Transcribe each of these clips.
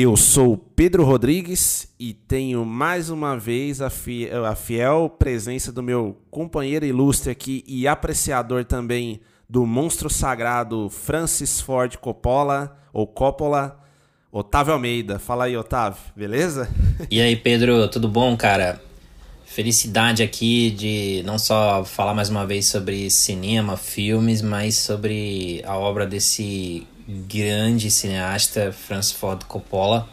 Eu sou Pedro Rodrigues e tenho mais uma vez a fiel, a fiel presença do meu companheiro ilustre aqui e apreciador também do monstro sagrado Francis Ford Coppola, ou Coppola, Otávio Almeida. Fala aí, Otávio, beleza? E aí, Pedro, tudo bom, cara? Felicidade aqui de não só falar mais uma vez sobre cinema, filmes, mas sobre a obra desse grande cineasta Francis Ford Coppola,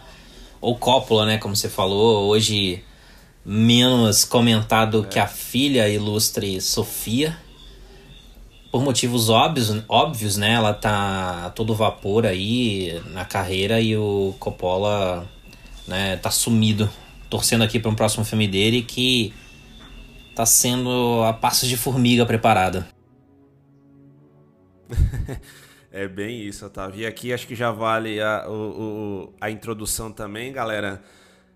ou Coppola, né, como você falou, hoje menos comentado que a filha ilustre Sofia. Por motivos óbvios, óbvios, né? Ela tá a todo vapor aí na carreira e o Coppola, né, tá sumido. Torcendo aqui para um próximo filme dele que tá sendo a passos de formiga preparado. É bem isso, Otávio. E aqui acho que já vale a, o- o- a introdução também, galera.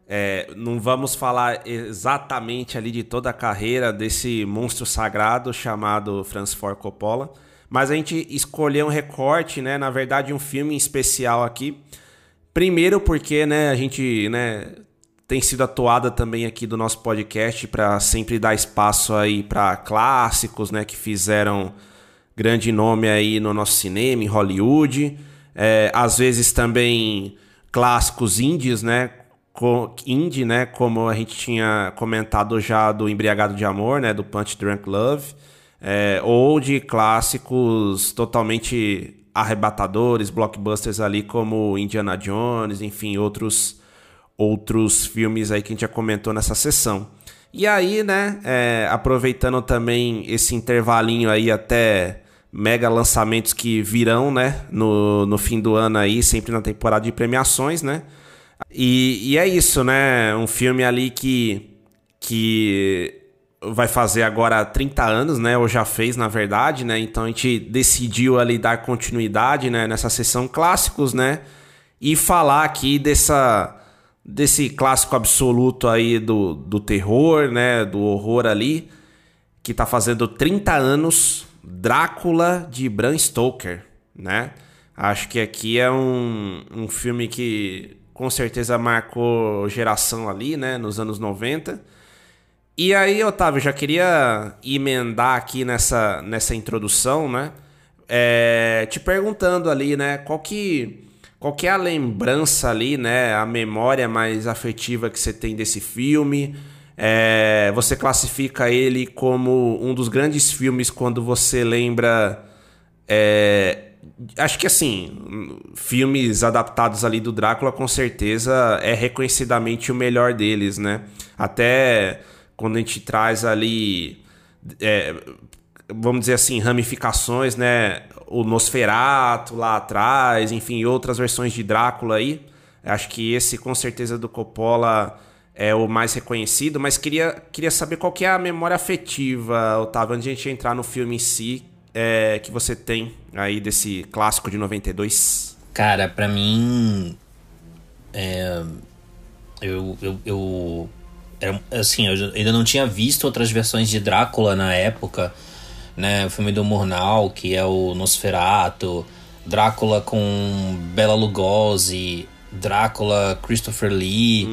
É, não vamos falar exatamente ali de toda a carreira desse monstro sagrado chamado Francis Ford Coppola, mas a gente escolheu um recorte, né? Na verdade, um filme especial aqui. Primeiro porque, né, a gente, né, tem sido atuada também aqui do nosso podcast para sempre dar espaço aí para clássicos, né, que fizeram grande nome aí no nosso cinema, em Hollywood. É, às vezes também clássicos indies, né? Co indie, né? Como a gente tinha comentado já do Embriagado de Amor, né? Do Punch Drunk Love. É, ou de clássicos totalmente arrebatadores, blockbusters ali como Indiana Jones, enfim, outros outros filmes aí que a gente já comentou nessa sessão. E aí, né, é, aproveitando também esse intervalinho aí até mega lançamentos que virão, né, no, no fim do ano aí, sempre na temporada de premiações, né? E, e é isso, né? Um filme ali que, que vai fazer agora 30 anos, né? Ou já fez, na verdade, né? Então a gente decidiu ali dar continuidade, né? Nessa sessão clássicos, né? E falar aqui dessa desse clássico absoluto aí do, do terror, né? Do horror ali, que tá fazendo 30 anos, Drácula de Bram Stoker, né? Acho que aqui é um, um filme que com certeza marcou geração ali, né? Nos anos 90. E aí, Otávio, já queria emendar aqui nessa, nessa introdução, né? É, te perguntando ali, né? Qual que, qual que é a lembrança ali, né? A memória mais afetiva que você tem desse filme? É, você classifica ele como um dos grandes filmes quando você lembra. é, acho que assim, filmes adaptados ali do Drácula com certeza é reconhecidamente o melhor deles, né? Até quando a gente traz ali, é, vamos dizer assim, ramificações, né? O Nosferato lá atrás, enfim, outras versões de Drácula aí. Acho que esse com certeza do Coppola é o mais reconhecido, mas queria, queria saber qual que é a memória afetiva, Otávio, antes de a gente entrar no filme em si, é, que você tem aí desse clássico de 92. Cara, pra mim. É, eu, eu, eu. Assim, eu ainda não tinha visto outras versões de Drácula na época. Né? O filme do Murnau, que é o Nosferatu. Drácula com Bela Lugosi. Drácula, Christopher Lee.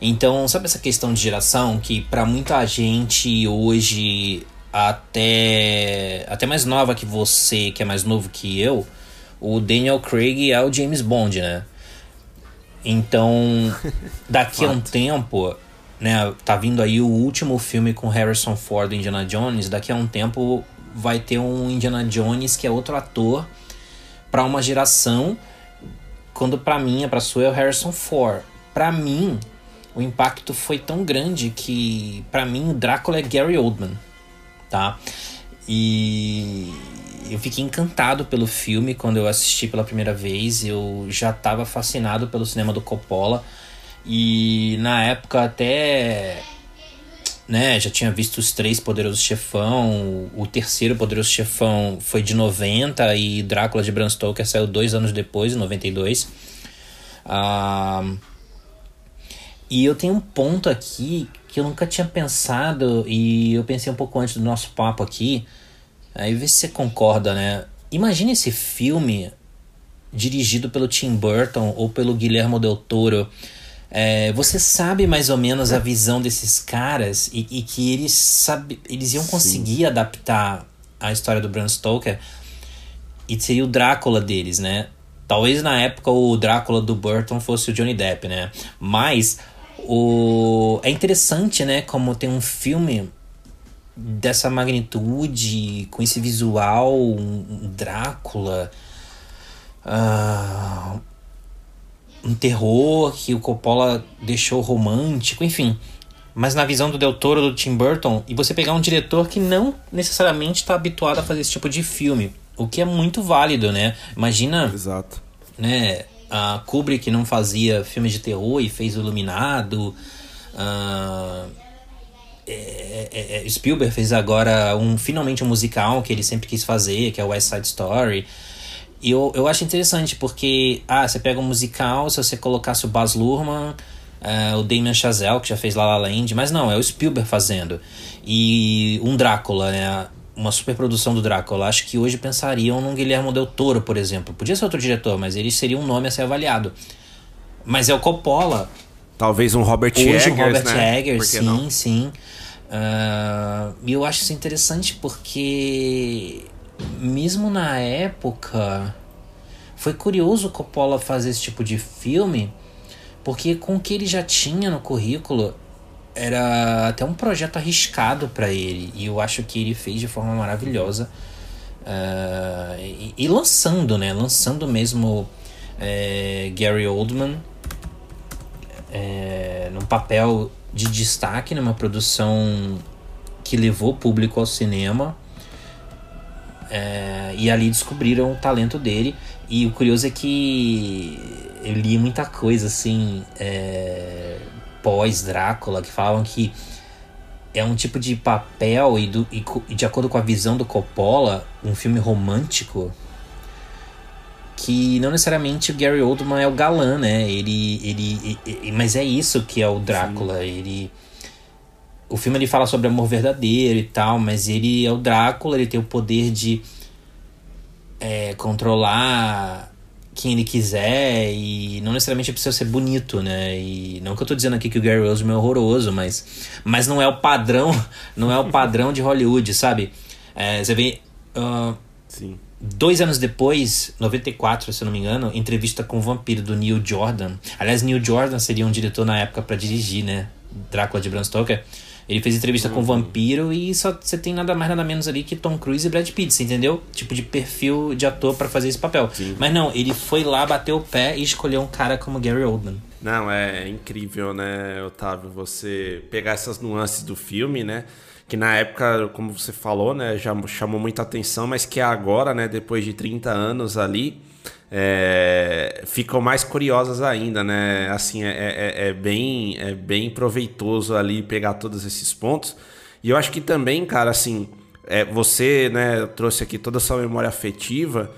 Então, sabe essa questão de geração que pra muita gente hoje, até até mais nova que você, que é mais novo que eu, o Daniel Craig é o James Bond, né? Então, daqui a um tempo, né, tá vindo aí o último filme com Harrison Ford do Indiana Jones, daqui a um tempo vai ter um Indiana Jones que é outro ator para uma geração, quando para mim, para sua é o Harrison Ford. Para mim, o impacto foi tão grande que para mim o Drácula é Gary Oldman, tá? E eu fiquei encantado pelo filme quando eu assisti pela primeira vez. Eu já estava fascinado pelo cinema do Coppola e na época até né, já tinha visto os três Poderosos Chefão, o terceiro Poderoso Chefão foi de 90 e Drácula de Bram Stoker saiu dois anos depois, em 92. Ah, e eu tenho um ponto aqui que eu nunca tinha pensado e eu pensei um pouco antes do nosso papo aqui. Aí vê se você concorda, né? Imagine esse filme dirigido pelo Tim Burton ou pelo Guillermo del Toro. É, você sabe mais ou menos a visão desses caras e, e que eles, sabe, eles iam conseguir Sim. adaptar a história do Bram Stoker e seria o Drácula deles, né? Talvez na época o Drácula do Burton fosse o Johnny Depp, né? Mas o... é interessante, né? Como tem um filme dessa magnitude, com esse visual, um Drácula. Uh, um terror que o Coppola deixou romântico, enfim. Mas na visão do Del Toro, do Tim Burton, e você pegar um diretor que não necessariamente está habituado a fazer esse tipo de filme, o que é muito válido, né? Imagina. Exato. Né, a Kubrick não fazia filmes de terror e fez o Iluminado. Uh, é, é, é, Spielberg fez agora um finalmente um musical que ele sempre quis fazer, que é o West Side Story. E eu, eu acho interessante porque, ah, você pega um musical, se você colocasse o Baz Luhrmann, uh, o Damien Chazelle, que já fez La La Land, mas não, é o Spielberg fazendo. E um Drácula, né? Uma superprodução do Drácula. Acho que hoje pensariam num Guilherme Del Toro, por exemplo. Podia ser outro diretor, mas ele seria um nome a ser avaliado. Mas é o Coppola. Talvez um Robert Hoje Eggers, um Robert né? Eggers, sim, não? sim. Uh, e eu acho isso interessante porque mesmo na época, foi curioso Coppola fazer esse tipo de filme, porque com o que ele já tinha no currículo, era até um projeto arriscado para ele, e eu acho que ele fez de forma maravilhosa. Uh, e, e, lançando, né? Lançando mesmo é, Gary Oldman é, num papel de destaque numa produção que levou o público ao cinema é, e ali descobriram o talento dele. E o curioso é que eu li muita coisa assim, é, pós-Drácula, que falavam que é um tipo de papel e, do, e, e, de acordo com a visão do Coppola, um filme romântico que não necessariamente o Gary Oldman é o galã, né? Ele, ele, ele mas é isso que é o Drácula. Sim. Ele o filme ele fala sobre amor verdadeiro e tal, mas ele é o Drácula, ele tem o poder de é, controlar quem ele quiser e não necessariamente precisa ser bonito, né? E não que eu tô dizendo aqui que o Gary Oldman é horroroso, mas, mas não é o padrão, não é o padrão de Hollywood, sabe? É, você vê uh, Sim. Dois anos depois, 94, se eu não me engano, entrevista com o vampiro do Neil Jordan. Aliás, Neil Jordan seria um diretor na época para dirigir, né? Drácula de Bram Stoker. Ele fez entrevista uhum. com o vampiro e só você tem nada mais nada menos ali que Tom Cruise e Brad Pitt, entendeu? Tipo de perfil de ator para fazer esse papel. Sim. Mas não, ele foi lá, bateu o pé e escolheu um cara como Gary Oldman. Não, é incrível, né, Otávio, você pegar essas nuances do filme, né? Que na época, como você falou, né, já chamou muita atenção, mas que agora, né, depois de 30 anos ali, é, ficam mais curiosas ainda, né? Assim, é, é, é, bem, é bem proveitoso ali pegar todos esses pontos. E eu acho que também, cara, assim, é, você né, trouxe aqui toda a sua memória afetiva.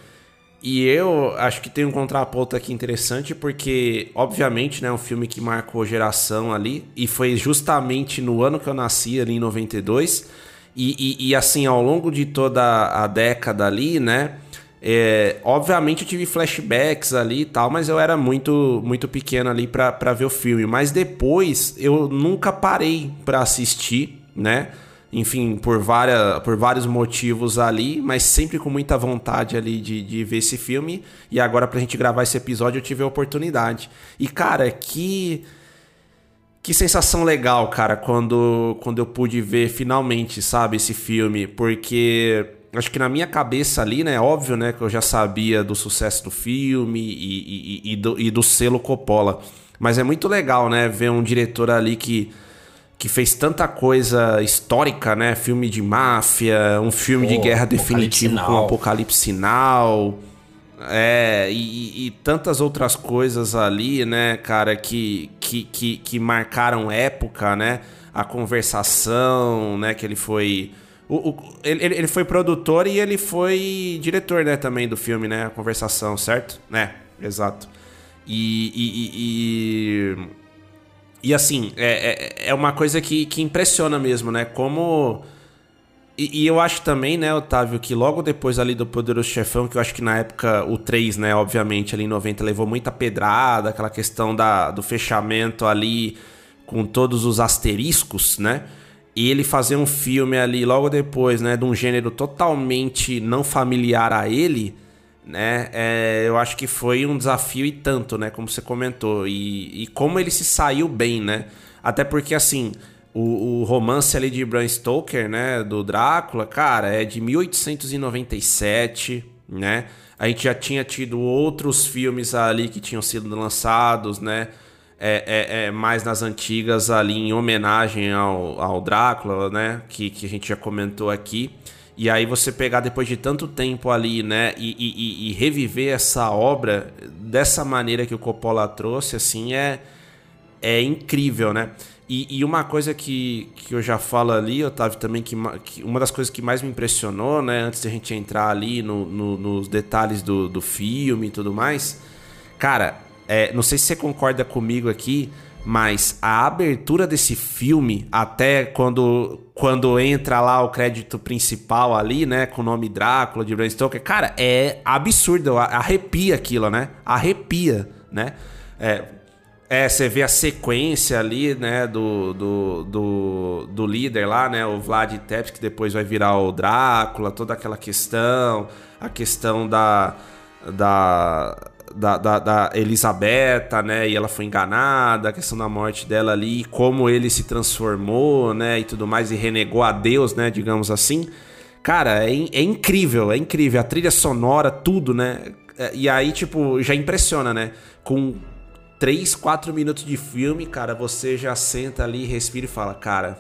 E eu acho que tem um contraponto aqui interessante, porque, obviamente, né, é um filme que marcou geração ali, e foi justamente no ano que eu nasci, ali em 92. E, e, e assim, ao longo de toda a década ali, né? É, obviamente eu tive flashbacks ali e tal, mas eu era muito muito pequeno ali para ver o filme. Mas depois eu nunca parei para assistir, né? Enfim, por, várias, por vários motivos ali, mas sempre com muita vontade ali de, de ver esse filme. E agora, pra gente gravar esse episódio, eu tive a oportunidade. E, cara, que. Que sensação legal, cara, quando, quando eu pude ver finalmente, sabe, esse filme, porque acho que na minha cabeça ali, né, óbvio, né, que eu já sabia do sucesso do filme e, e, e, do, e do selo Coppola, mas é muito legal, né, ver um diretor ali que que fez tanta coisa histórica, né? Filme de máfia, um filme Pô, de guerra definitivo com Apocalipse Sinal. É, e, e, tantas outras coisas ali, né, cara, que, que, que, que, marcaram época, né? A conversação, né, que ele foi... O, o, ele, ele foi produtor e ele foi diretor, né, também do filme, né? A conversação, certo? né exato. E, e, e, e assim, é, é, é uma coisa que, que impressiona mesmo, né? Como. E, e, eu acho também, né, Otávio, que logo depois ali do Poderoso Chefão, que eu acho que na época o 3, né, obviamente, ali em 90 levou muita pedrada, aquela questão da, do fechamento ali com todos os asteriscos, né? E ele fazer um filme ali logo depois, né, de um gênero totalmente não familiar a ele né? É, eu acho que foi um desafio e tanto, né? Como você comentou. E, e como ele se saiu bem, né? Até porque, assim, o, o, romance ali de Bram Stoker, né? Do Drácula, cara, é de 1897, né? A gente já tinha tido outros filmes ali que tinham sido lançados, né? É, é, é, mais nas antigas ali em homenagem ao, ao Drácula, né? Que, que a gente já comentou aqui. E aí você pegar depois de tanto tempo ali, né, e, e, e, reviver essa obra dessa maneira que o Coppola trouxe, assim, é, é incrível, né? E, e uma coisa que, que eu já falo ali, Otávio, também, que, que, uma das coisas que mais me impressionou, né, antes de a gente entrar ali no, no, nos detalhes do, do filme e tudo mais, cara, é, não sei se você concorda comigo aqui, mas a abertura desse filme, até quando, quando entra lá o crédito principal ali, né? Com o nome Drácula de Bram Stoker, cara, é absurdo. Arrepia aquilo, né? Arrepia, né? É, é, você vê a sequência ali, né, do, do, do, do líder lá, né, o Vlad Tepes, que depois vai virar o Drácula, toda aquela questão, a questão da, da, da, da, da Elisabetta, né? E ela foi enganada, a questão da morte dela ali, como ele se transformou, né? E tudo mais, e renegou a Deus, né? Digamos assim. Cara, é, é incrível, é incrível. A trilha sonora, tudo, né? É, e aí, tipo, já impressiona, né? Com 3, 4 minutos de filme, cara, você já senta ali, respira e fala, cara,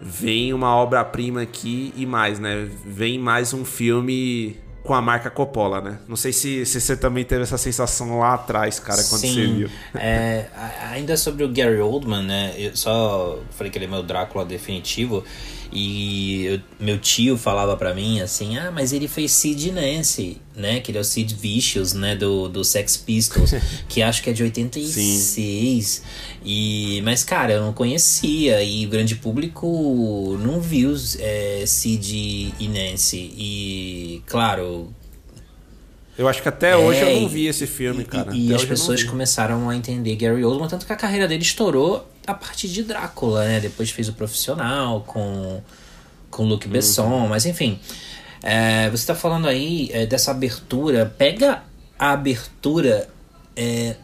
vem uma obra-prima aqui e mais, né? Vem mais um filme com a marca Coppola, né? Não sei se, se você também teve essa sensação lá atrás, cara, quando Sim, você viu. É, ainda sobre o Gary Oldman, né? Eu só falei que ele é meu Drácula definitivo. E eu, meu tio falava para mim assim: ah, mas ele fez Sid Nancy, né? Que ele é o Sid Vicious, né? Do, do Sex Pistols, que acho que é de 86. Sim. E, mas, cara, eu não conhecia e o grande público não viu é, Sid e Nancy. E, claro, eu acho que até é, hoje eu não vi esse filme, cara. E, e as pessoas começaram a entender Gary Oldman, tanto que a carreira dele estourou a partir de Drácula, né? Depois fez o Profissional com, com Besson, uhum. mas enfim. É, você está falando aí é, dessa abertura. Pega a abertura. É,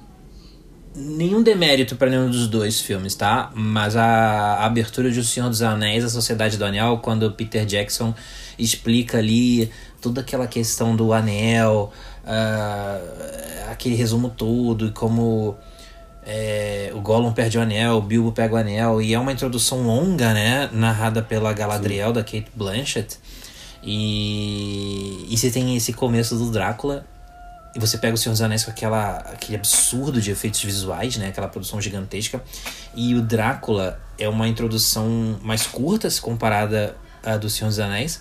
nenhum demérito para nenhum dos dois filmes, tá? Mas a, a, abertura de O Senhor dos Anéis, A Sociedade do Anel, quando Peter Jackson explica ali toda aquela questão do anel, uh, aquele resumo todo, e como é, o Gollum perde o anel, o Bilbo pega o anel, e é uma introdução longa, né? Narrada pela Galadriel, Sim. da Kate Blanchett. E, e você tem esse começo do Drácula, e você pega o Senhor dos Anéis com aquela, aquele absurdo de efeitos visuais, né? Aquela produção gigantesca. E o Drácula é uma introdução mais curta se comparada à do Senhor dos Anéis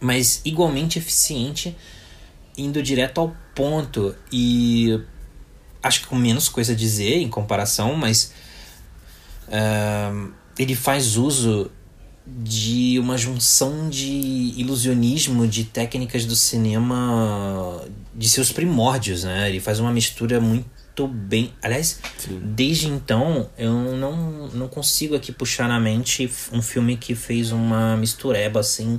mas igualmente eficiente, indo direto ao ponto e acho que com menos coisa a dizer em comparação, mas uh, ele faz uso de uma junção de ilusionismo de técnicas do cinema de seus primórdios, né? Ele faz uma mistura muito bem. Aliás, Sim. desde então eu não, não consigo aqui puxar na mente um filme que fez uma mistureba assim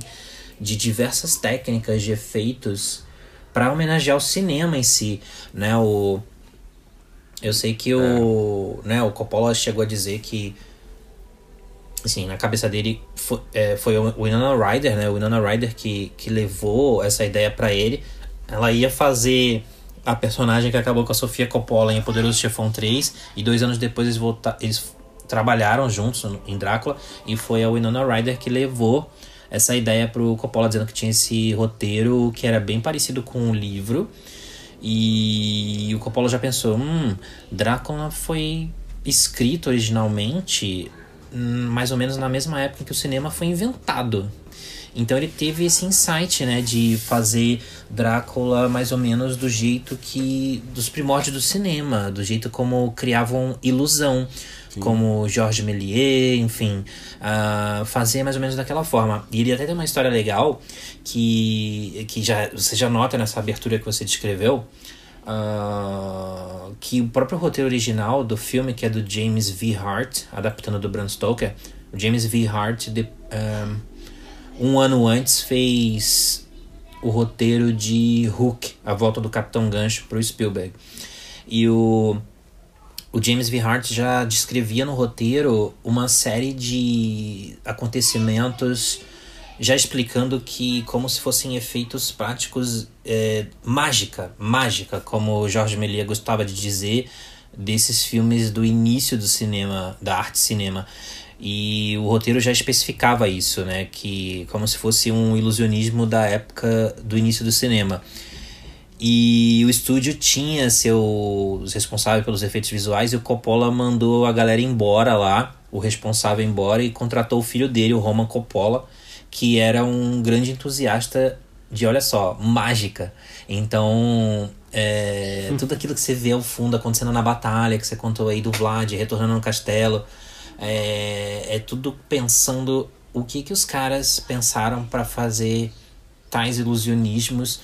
de diversas técnicas de efeitos para homenagear o cinema em si, né? O Eu sei que o, né, o Coppola chegou a dizer que assim, na cabeça dele foi, é, foi o Winona Ryder, né? O Winona Ryder que, que levou essa ideia para ele. Ela ia fazer a personagem que acabou com a Sofia Coppola em Poderoso Chefão 3 e dois anos depois eles, volta, eles trabalharam juntos em Drácula e foi a Winona Ryder que levou essa ideia pro Coppola dizendo que tinha esse roteiro que era bem parecido com o livro e o Coppola já pensou, hum, Drácula foi escrito originalmente mais ou menos na mesma época que o cinema foi inventado. Então ele teve esse insight, né, de fazer Drácula mais ou menos do jeito que dos primórdios do cinema, do jeito como criavam ilusão, Sim. como Georges Méliès, enfim, uh, fazer mais ou menos daquela forma. E ele até tem uma história legal que que já você já nota nessa abertura que você descreveu. Uh, que o próprio roteiro original do filme, que é do James V. Hart, adaptando do Bram Stoker, o James V. Hart de, uh, um ano antes fez o roteiro de Hook, A Volta do Capitão Gancho, para o Spielberg. E o, o James V. Hart já descrevia no roteiro uma série de acontecimentos já explicando que como se fossem efeitos práticos é, mágica, mágica, como o Jorge Méliès gostava de dizer desses filmes do início do cinema, da arte cinema. E o roteiro já especificava isso, né? Que como se fosse um ilusionismo da época do início do cinema. E o estúdio tinha seus responsáveis pelos efeitos visuais e o Coppola mandou a galera embora lá, o responsável embora e contratou o filho dele, o Roman Coppola, que era um grande entusiasta de, olha só, mágica. Então, é, tudo aquilo que você vê ao fundo acontecendo na batalha, que você contou aí do Vlad retornando no castelo, é, é tudo pensando o que, que os caras pensaram para fazer tais ilusionismos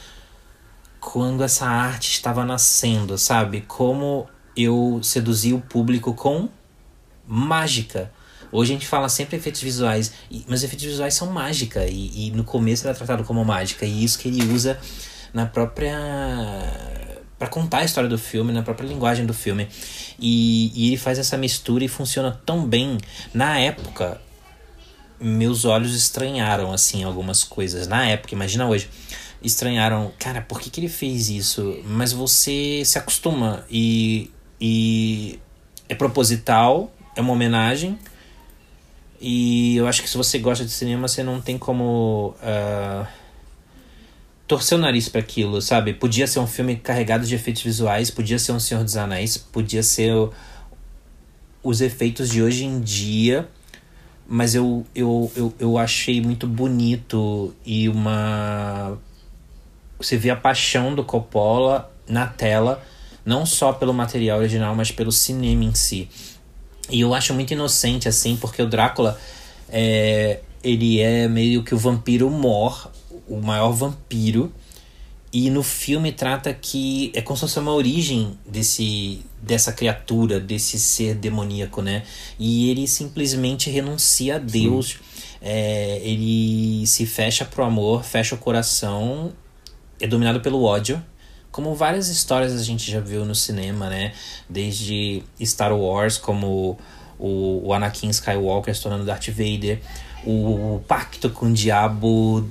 quando essa arte estava nascendo, sabe? Como eu seduzi o público com mágica. Hoje a gente fala sempre efeitos visuais, mas efeitos visuais são mágica, e, e no começo era tratado como mágica, e isso que ele usa na própria para contar a história do filme, na própria linguagem do filme. E, e ele faz essa mistura e funciona tão bem. Na época, meus olhos estranharam assim algumas coisas. Na época, imagina hoje. Estranharam, cara, por que, que ele fez isso? Mas você se acostuma e, e é proposital, é uma homenagem. E eu acho que se você gosta de cinema, você não tem como. Uh, torcer o nariz para aquilo, sabe? Podia ser um filme carregado de efeitos visuais, podia ser um Senhor dos Anéis, podia ser os efeitos de hoje em dia, mas eu, eu, eu, eu achei muito bonito e uma. Você vê a paixão do Coppola na tela, não só pelo material original, mas pelo cinema em si. E eu acho muito inocente, assim, porque o Drácula é, ele é meio que o vampiro mor o maior vampiro. E no filme trata que é como se fosse uma origem desse, dessa criatura, desse ser demoníaco, né? E ele simplesmente renuncia a Deus. É, ele se fecha pro amor, fecha o coração, é dominado pelo ódio. Como várias histórias a gente já viu no cinema, né? Desde Star Wars, como o, o Anakin Skywalker se tornando Darth Vader, o, o pacto com o diabo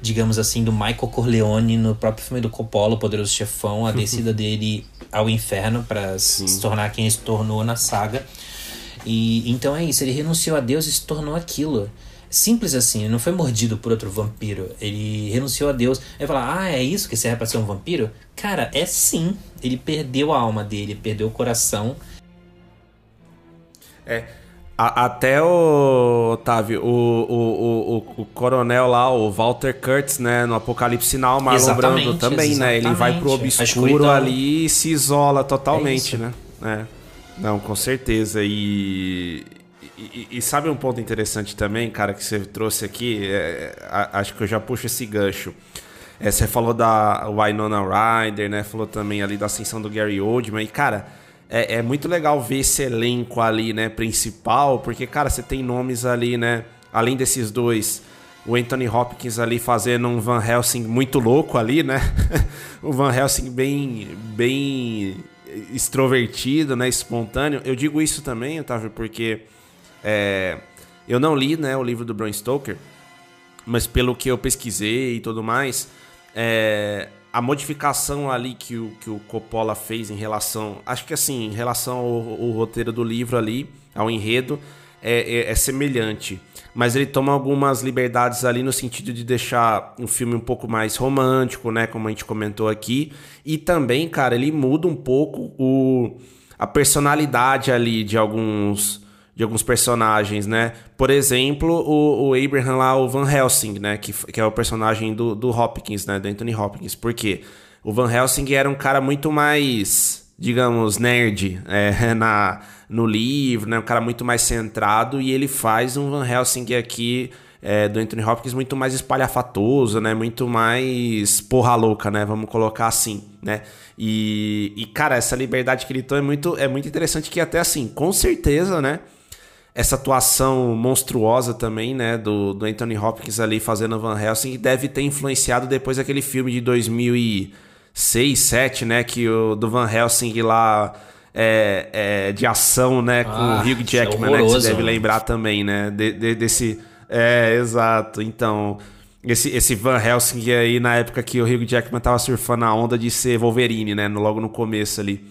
digamos assim, do Michael Corleone no próprio filme do Coppola, o Poderoso Chefão, a descida dele ao inferno para se tornar quem se tornou na saga. E então é isso, ele renunciou a Deus e se tornou aquilo. Simples assim, ele não foi mordido por outro vampiro. Ele renunciou a Deus. Aí fala, ah, é isso que serve pra ser um vampiro? Cara, é sim. Ele perdeu a alma dele, perdeu o coração. É, a, até o, Otávio, o, o, o, o, coronel lá, o Walter Kurtz, né, no Apocalipse Sinal, Marlon Brando também, exatamente. né? Ele vai pro obscuro ali e se isola totalmente, é né? É. Não, com certeza. E, e, sabe um ponto interessante também, cara, que você trouxe aqui? É, acho que eu já puxo esse gancho. É, você falou da Winona Ryder, né? Falou também ali da ascensão do Gary Oldman. E, cara é, é, muito legal ver esse elenco ali, né, principal, porque, cara, você tem nomes ali, né, além desses dois, o Anthony Hopkins ali fazendo um Van Helsing muito louco ali, né, o Van Helsing bem, bem extrovertido, né, espontâneo. Eu digo isso também, Otávio, porque é, eu não li, né, o livro do Bram Stoker, mas pelo que eu pesquisei e tudo mais, é, a modificação ali que o, que o Coppola fez em relação, acho que assim, em relação ao, ao roteiro do livro ali, ao enredo, é, é, é, semelhante. Mas ele toma algumas liberdades ali no sentido de deixar um filme um pouco mais romântico, né? Como a gente comentou aqui. E também, cara, ele muda um pouco o, a personalidade ali de alguns de alguns personagens, né? Por exemplo, o, o Abraham lá, o Van Helsing, né? Que, que é o personagem do, do Hopkins, né? Do Anthony Hopkins. Por quê? O Van Helsing era um cara muito mais, digamos, nerd é, na, no livro, né? Um cara muito mais centrado. E ele faz um Van Helsing aqui... É, do Anthony Hopkins muito mais espalhafatoso, né? Muito mais porra louca, né? Vamos colocar assim, né? E, e, cara, essa liberdade que ele tem é muito, é muito interessante que até assim, com certeza, né? Essa atuação monstruosa também, né, do, do Anthony Hopkins ali fazendo Van Helsing, deve ter influenciado depois aquele filme de 2006, 2007, né, que o do Van Helsing lá é, é de ação, né, com ah, o Hugh é Jackman, é né, que você deve lembrar também, né, de, de, desse... É, exato. Então, esse, esse Van Helsing aí, na época que o Hugh Jackman tava surfando a onda de ser Wolverine, né, logo no começo ali.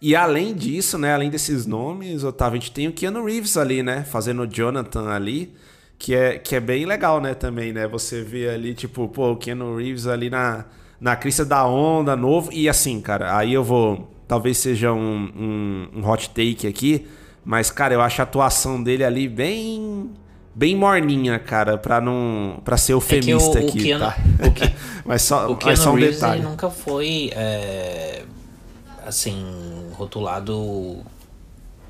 E além disso, né, além desses nomes, Otávio, a gente tem o Keanu Reeves ali, né, fazendo o Jonathan ali, que é, que é bem legal, né, também, né, você vê ali, tipo, pô, o Keanu Reeves ali na, na crista da onda, novo, e assim, cara, aí eu vou, talvez seja um, um, um hot take aqui, mas, cara, eu acho a atuação dele ali bem bem morninha, cara, para não para ser eufemista é o, aqui, Keanu, tá? O que, mas só, o mas só um Reeves, detalhe. nunca foi é, assim rotulado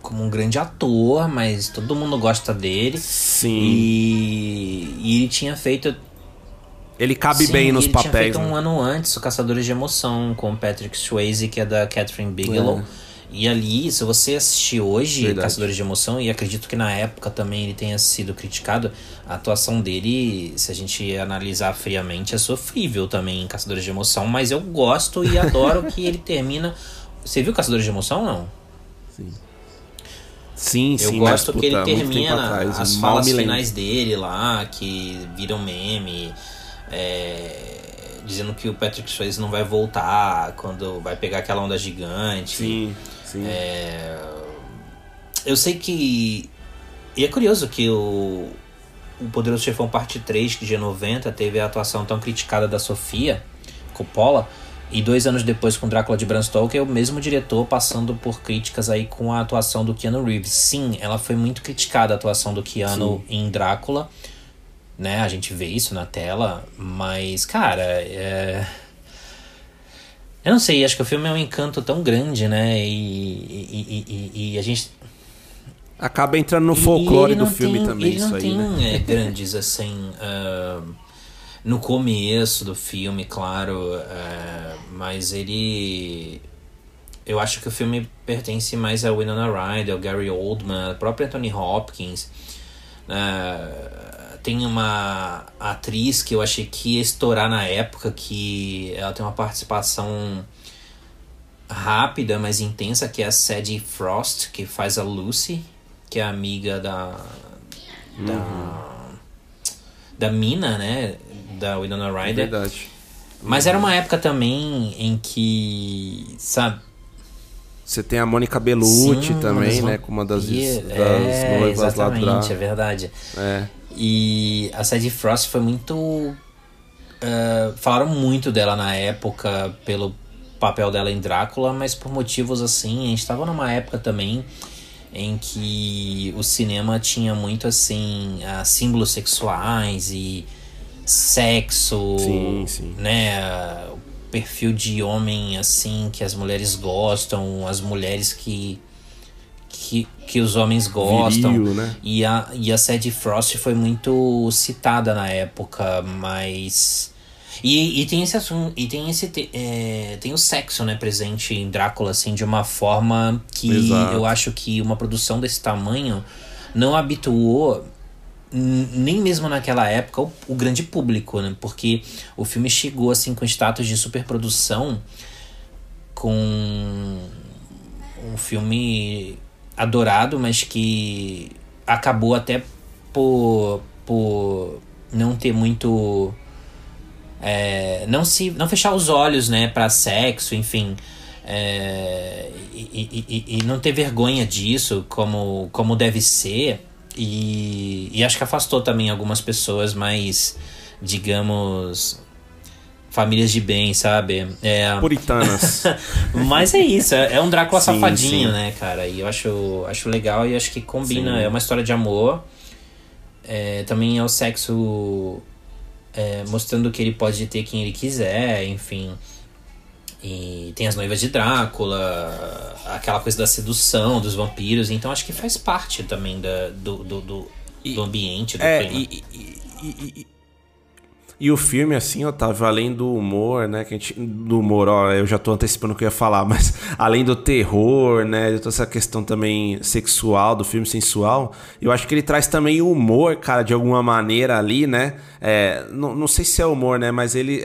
como um grande ator, mas todo mundo gosta dele. Sim. E, e ele tinha feito. Ele cabe Sim, bem nos ele papéis. Tinha feito né? um ano antes o Caçadores de Emoção com Patrick Swayze, que é da Catherine Bigelow. É. E ali, se você assistir hoje Verdade. Caçadores de Emoção, e acredito que na época também ele tenha sido criticado, a atuação dele, se a gente analisar friamente, é sofrível também em Caçadores de Emoção, mas eu gosto e adoro que ele termina você viu Caçadores de Emoção não? Sim. Sim, eu sim. gosto mas, que puta, ele termina atrás, as falas finais dele lá, que viram meme, é, dizendo que o Patrick Swayze não vai voltar quando vai pegar aquela onda gigante. Sim, sim. É, eu sei que. E é curioso que o, o Poderoso Chefão Parte 3, que de 90 teve a atuação tão criticada da Sofia Coppola e dois anos depois, com Drácula de Bram Stoker, o mesmo diretor passando por críticas aí com a atuação do Keanu Reeves. Sim, ela foi muito criticada a atuação do Keanu Sim. em Drácula, né? A gente vê isso na tela, mas, cara, é... Eu não sei, acho que o filme é um encanto tão grande, né? E, e, e, e a gente. Acaba entrando no folclore do filme tem, também, isso aí. Não tem é, grandes, assim. Uh no começo do filme, claro, é, mas ele. Eu acho que o filme pertence mais a Winona Ryder, ao Gary Oldman, ao próprio Anthony Hopkins. É, tem uma atriz que eu achei que ia estourar na época, que ela tem uma participação rápida, mas intensa, que é a Sadie Frost, que faz a Lucy, que é amiga da. da, uhum. da Mina, né? Da Winona Ryder. É verdade. Mas era uma época também em que, sabe? Você tem a Mônica Bellucci Sim, também, né? Como uma das, e, das é, noivas exatamente, lá do... é verdade. É. E a Sadie Frost foi muito... Uh, falaram muito dela na época pelo papel dela em Drácula, mas por motivos assim, a gente estava numa época também em que o cinema tinha muito assim símbolos sexuais e sexo, sim, sim. né? O perfil de homem assim que as mulheres gostam, as mulheres que que, que os homens gostam. Viril, né? E a e a Sadie Frost foi muito citada na época, mas e, e tem esse assunto, e tem esse é, tem o sexo, né, presente em Drácula assim de uma forma que Exato. eu acho que uma produção desse tamanho não habituou nem mesmo naquela época o, o, grande público, né? Porque o filme chegou assim com status de superprodução com um filme adorado, mas que acabou até por, por não ter muito. É, não se não fechar os olhos né para sexo enfim é, e, e, e, não ter vergonha disso como, como deve ser e, e acho que afastou também algumas pessoas mais digamos famílias de bem, sabe? É... Puritanas. Mas é isso, é, é um Drácula sim, safadinho, sim. né, cara? E eu acho, acho legal e acho que combina. Sim. É uma história de amor. É, também é o sexo é, mostrando que ele pode ter quem ele quiser, enfim. E tem as noivas de Drácula, aquela coisa da sedução dos vampiros. Então acho que faz parte também da, do, do, do, do ambiente, do é, clima. E, e, e, e o filme, assim, Otávio, além do humor, né? Que a gente, do humor, ó, eu já tô antecipando o que eu ia falar, mas além do terror, né? De toda essa questão também sexual, do filme sensual, eu acho que ele traz também o humor, cara, de alguma maneira ali, né? É, não, não sei se é humor, né? Mas ele.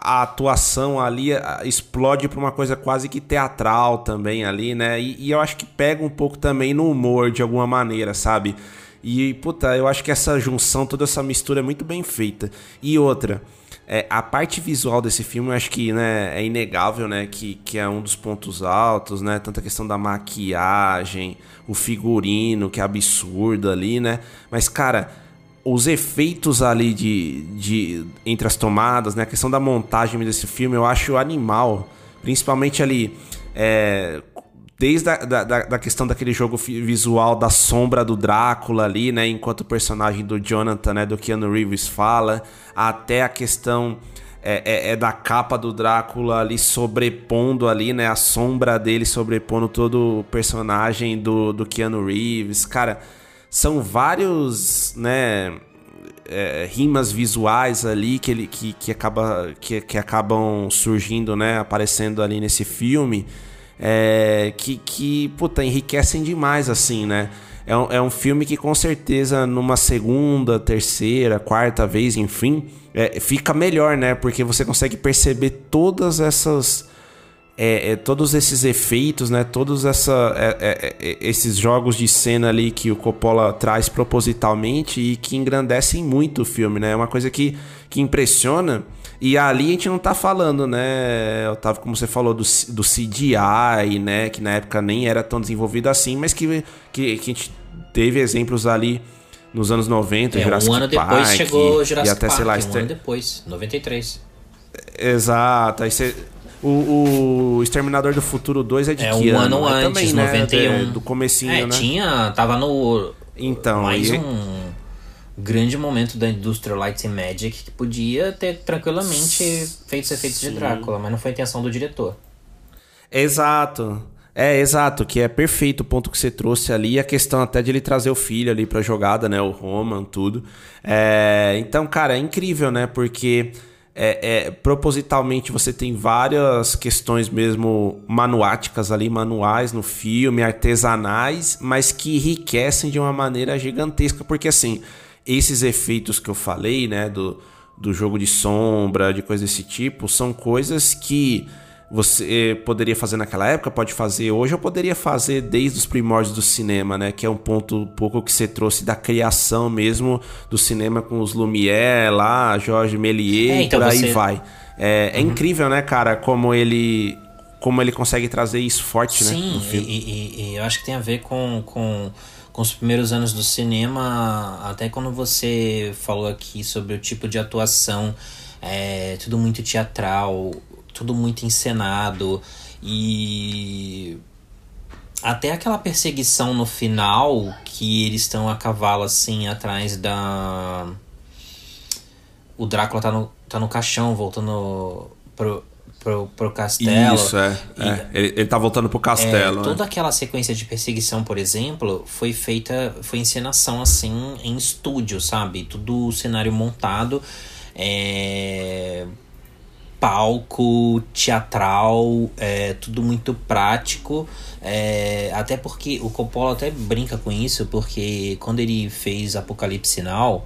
A atuação ali explode pra uma coisa quase que teatral também ali, né? E, e eu acho que pega um pouco também no humor de alguma maneira, sabe? E, puta, eu acho que essa junção, toda essa mistura é muito bem feita. E outra, é, a parte visual desse filme eu acho que né, é inegável, né? Que, que é um dos pontos altos, né? Tanta questão da maquiagem, o figurino, que é absurdo ali, né? Mas, cara, os efeitos ali de, de entre as tomadas, né? A questão da montagem desse filme eu acho animal. Principalmente ali. É, Desde a da, da, questão daquele jogo visual da sombra do Drácula ali, né? Enquanto o personagem do Jonathan, né? Do Keanu Reeves fala, até a questão é, é, é, da capa do Drácula ali sobrepondo ali, né? A sombra dele sobrepondo todo o personagem do, do Keanu Reeves. Cara, são vários, né? É, rimas visuais ali que, ele, que, que, acaba, que, que acabam surgindo, né? Aparecendo ali nesse filme é, que, que, puta, enriquecem demais, assim, né? É um, é um filme que com certeza numa segunda, terceira, quarta vez, enfim, é, fica melhor, né? Porque você consegue perceber todas essas. É, é, todos esses efeitos, né? Todos essa, é, é, esses jogos de cena ali que o Coppola traz propositalmente e que engrandecem muito o filme, né? É uma coisa que, que impressiona e ali a gente não tá falando, né, Otávio, como você falou, do, do CGI, né, que na época nem era tão desenvolvido assim, mas que, que, que a gente teve exemplos ali nos anos 90, é, Jurassic um ano Park, depois chegou Jurassic e até, Park, sei lá, um ano depois, 93. Exato, aí você... O, o, Exterminador do Futuro 2 é de é, que um ano? ano é antes, também, 91. Né? Do comecinho, é, né? tinha... Tava no... Então, mais e... um grande momento da indústria Light and Magic que podia ter tranquilamente feito os efeitos Sim. de Drácula, mas não foi a intenção do diretor. Exato. É, exato, que é perfeito o ponto que você trouxe ali, a questão até de ele trazer o filho ali pra jogada, né, o Roman, tudo. É, então, cara, é incrível, né, porque é, é, propositalmente você tem várias questões mesmo manuáticas ali, manuais no filme, artesanais, mas que enriquecem de uma maneira gigantesca, porque assim, esses efeitos que eu falei, né, do, do jogo de sombra, de coisas desse tipo, são coisas que você poderia fazer naquela época, pode fazer hoje, ou poderia fazer desde os primórdios do cinema, né? Que é um ponto um pouco que você trouxe da criação mesmo do cinema com os Lumière lá, Jorge Méliès, é, então por aí você... vai. É, é uhum. incrível, né, cara, como ele como ele consegue trazer isso forte, Sim, né? Sim, e, e, e, eu acho que tem a ver com, com com os primeiros anos do cinema, até quando você falou aqui sobre o tipo de atuação, é tudo muito teatral, tudo muito encenado e até aquela perseguição no final que eles estão a cavalo assim atrás da o Drácula tá no, tá no caixão voltando pro, pro, pro castelo. Isso, é. E, é. Ele, ele tá voltando pro castelo. É, né? toda aquela sequência de perseguição, por exemplo, foi feita. Foi encenação assim em estúdio, sabe? Tudo cenário montado. É, palco, teatral, é, tudo muito prático. É, até porque o Coppola até brinca com isso, porque quando ele fez Apocalipse Now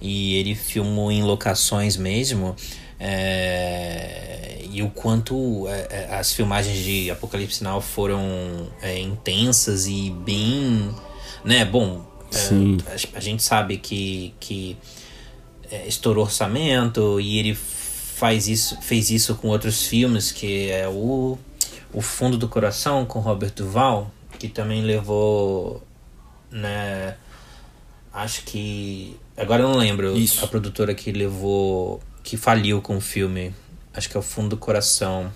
e ele filmou em locações mesmo. É, e o quanto é, é, as filmagens de Apocalipse Now foram é, intensas e bem. Né, bom, a, a, gente sabe que, que estourou orçamento e ele faz isso, fez isso com outros filmes, que é o, o Fundo do Coração com Robert Duval, que também levou. Né, acho que. Agora eu não lembro isso. a produtora que levou. que faliu com o filme acho que é o Fundo do Coração.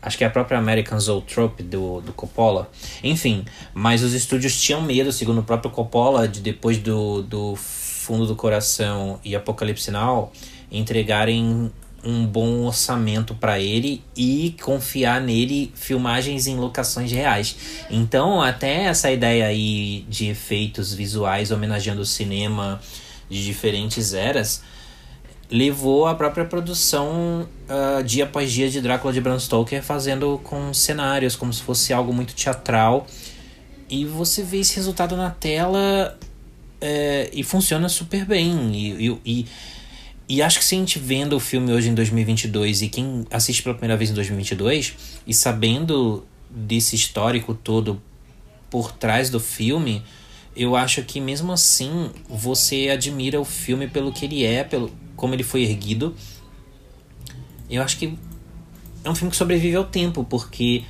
Acho que é a própria American Zoetrope do, do Coppola. Enfim, mas os estúdios tinham medo, segundo o próprio Coppola, de depois do, do Fundo do Coração e Apocalipse Now entregarem um bom orçamento para ele e confiar nele filmagens em locações reais. Então, até essa ideia aí de efeitos visuais homenageando o cinema de diferentes eras levou a própria produção uh, dia após dia de Drácula de Bram Stoker fazendo com cenários como se fosse algo muito teatral e você vê esse resultado na tela é, e funciona super bem e, e, e, acho que se a gente vendo o filme hoje em 2022 e quem assiste pela primeira vez em 2022 e sabendo desse histórico todo por trás do filme eu acho que mesmo assim você admira o filme pelo que ele é, pelo, como ele foi erguido. Eu acho que é um filme que sobrevive ao tempo, porque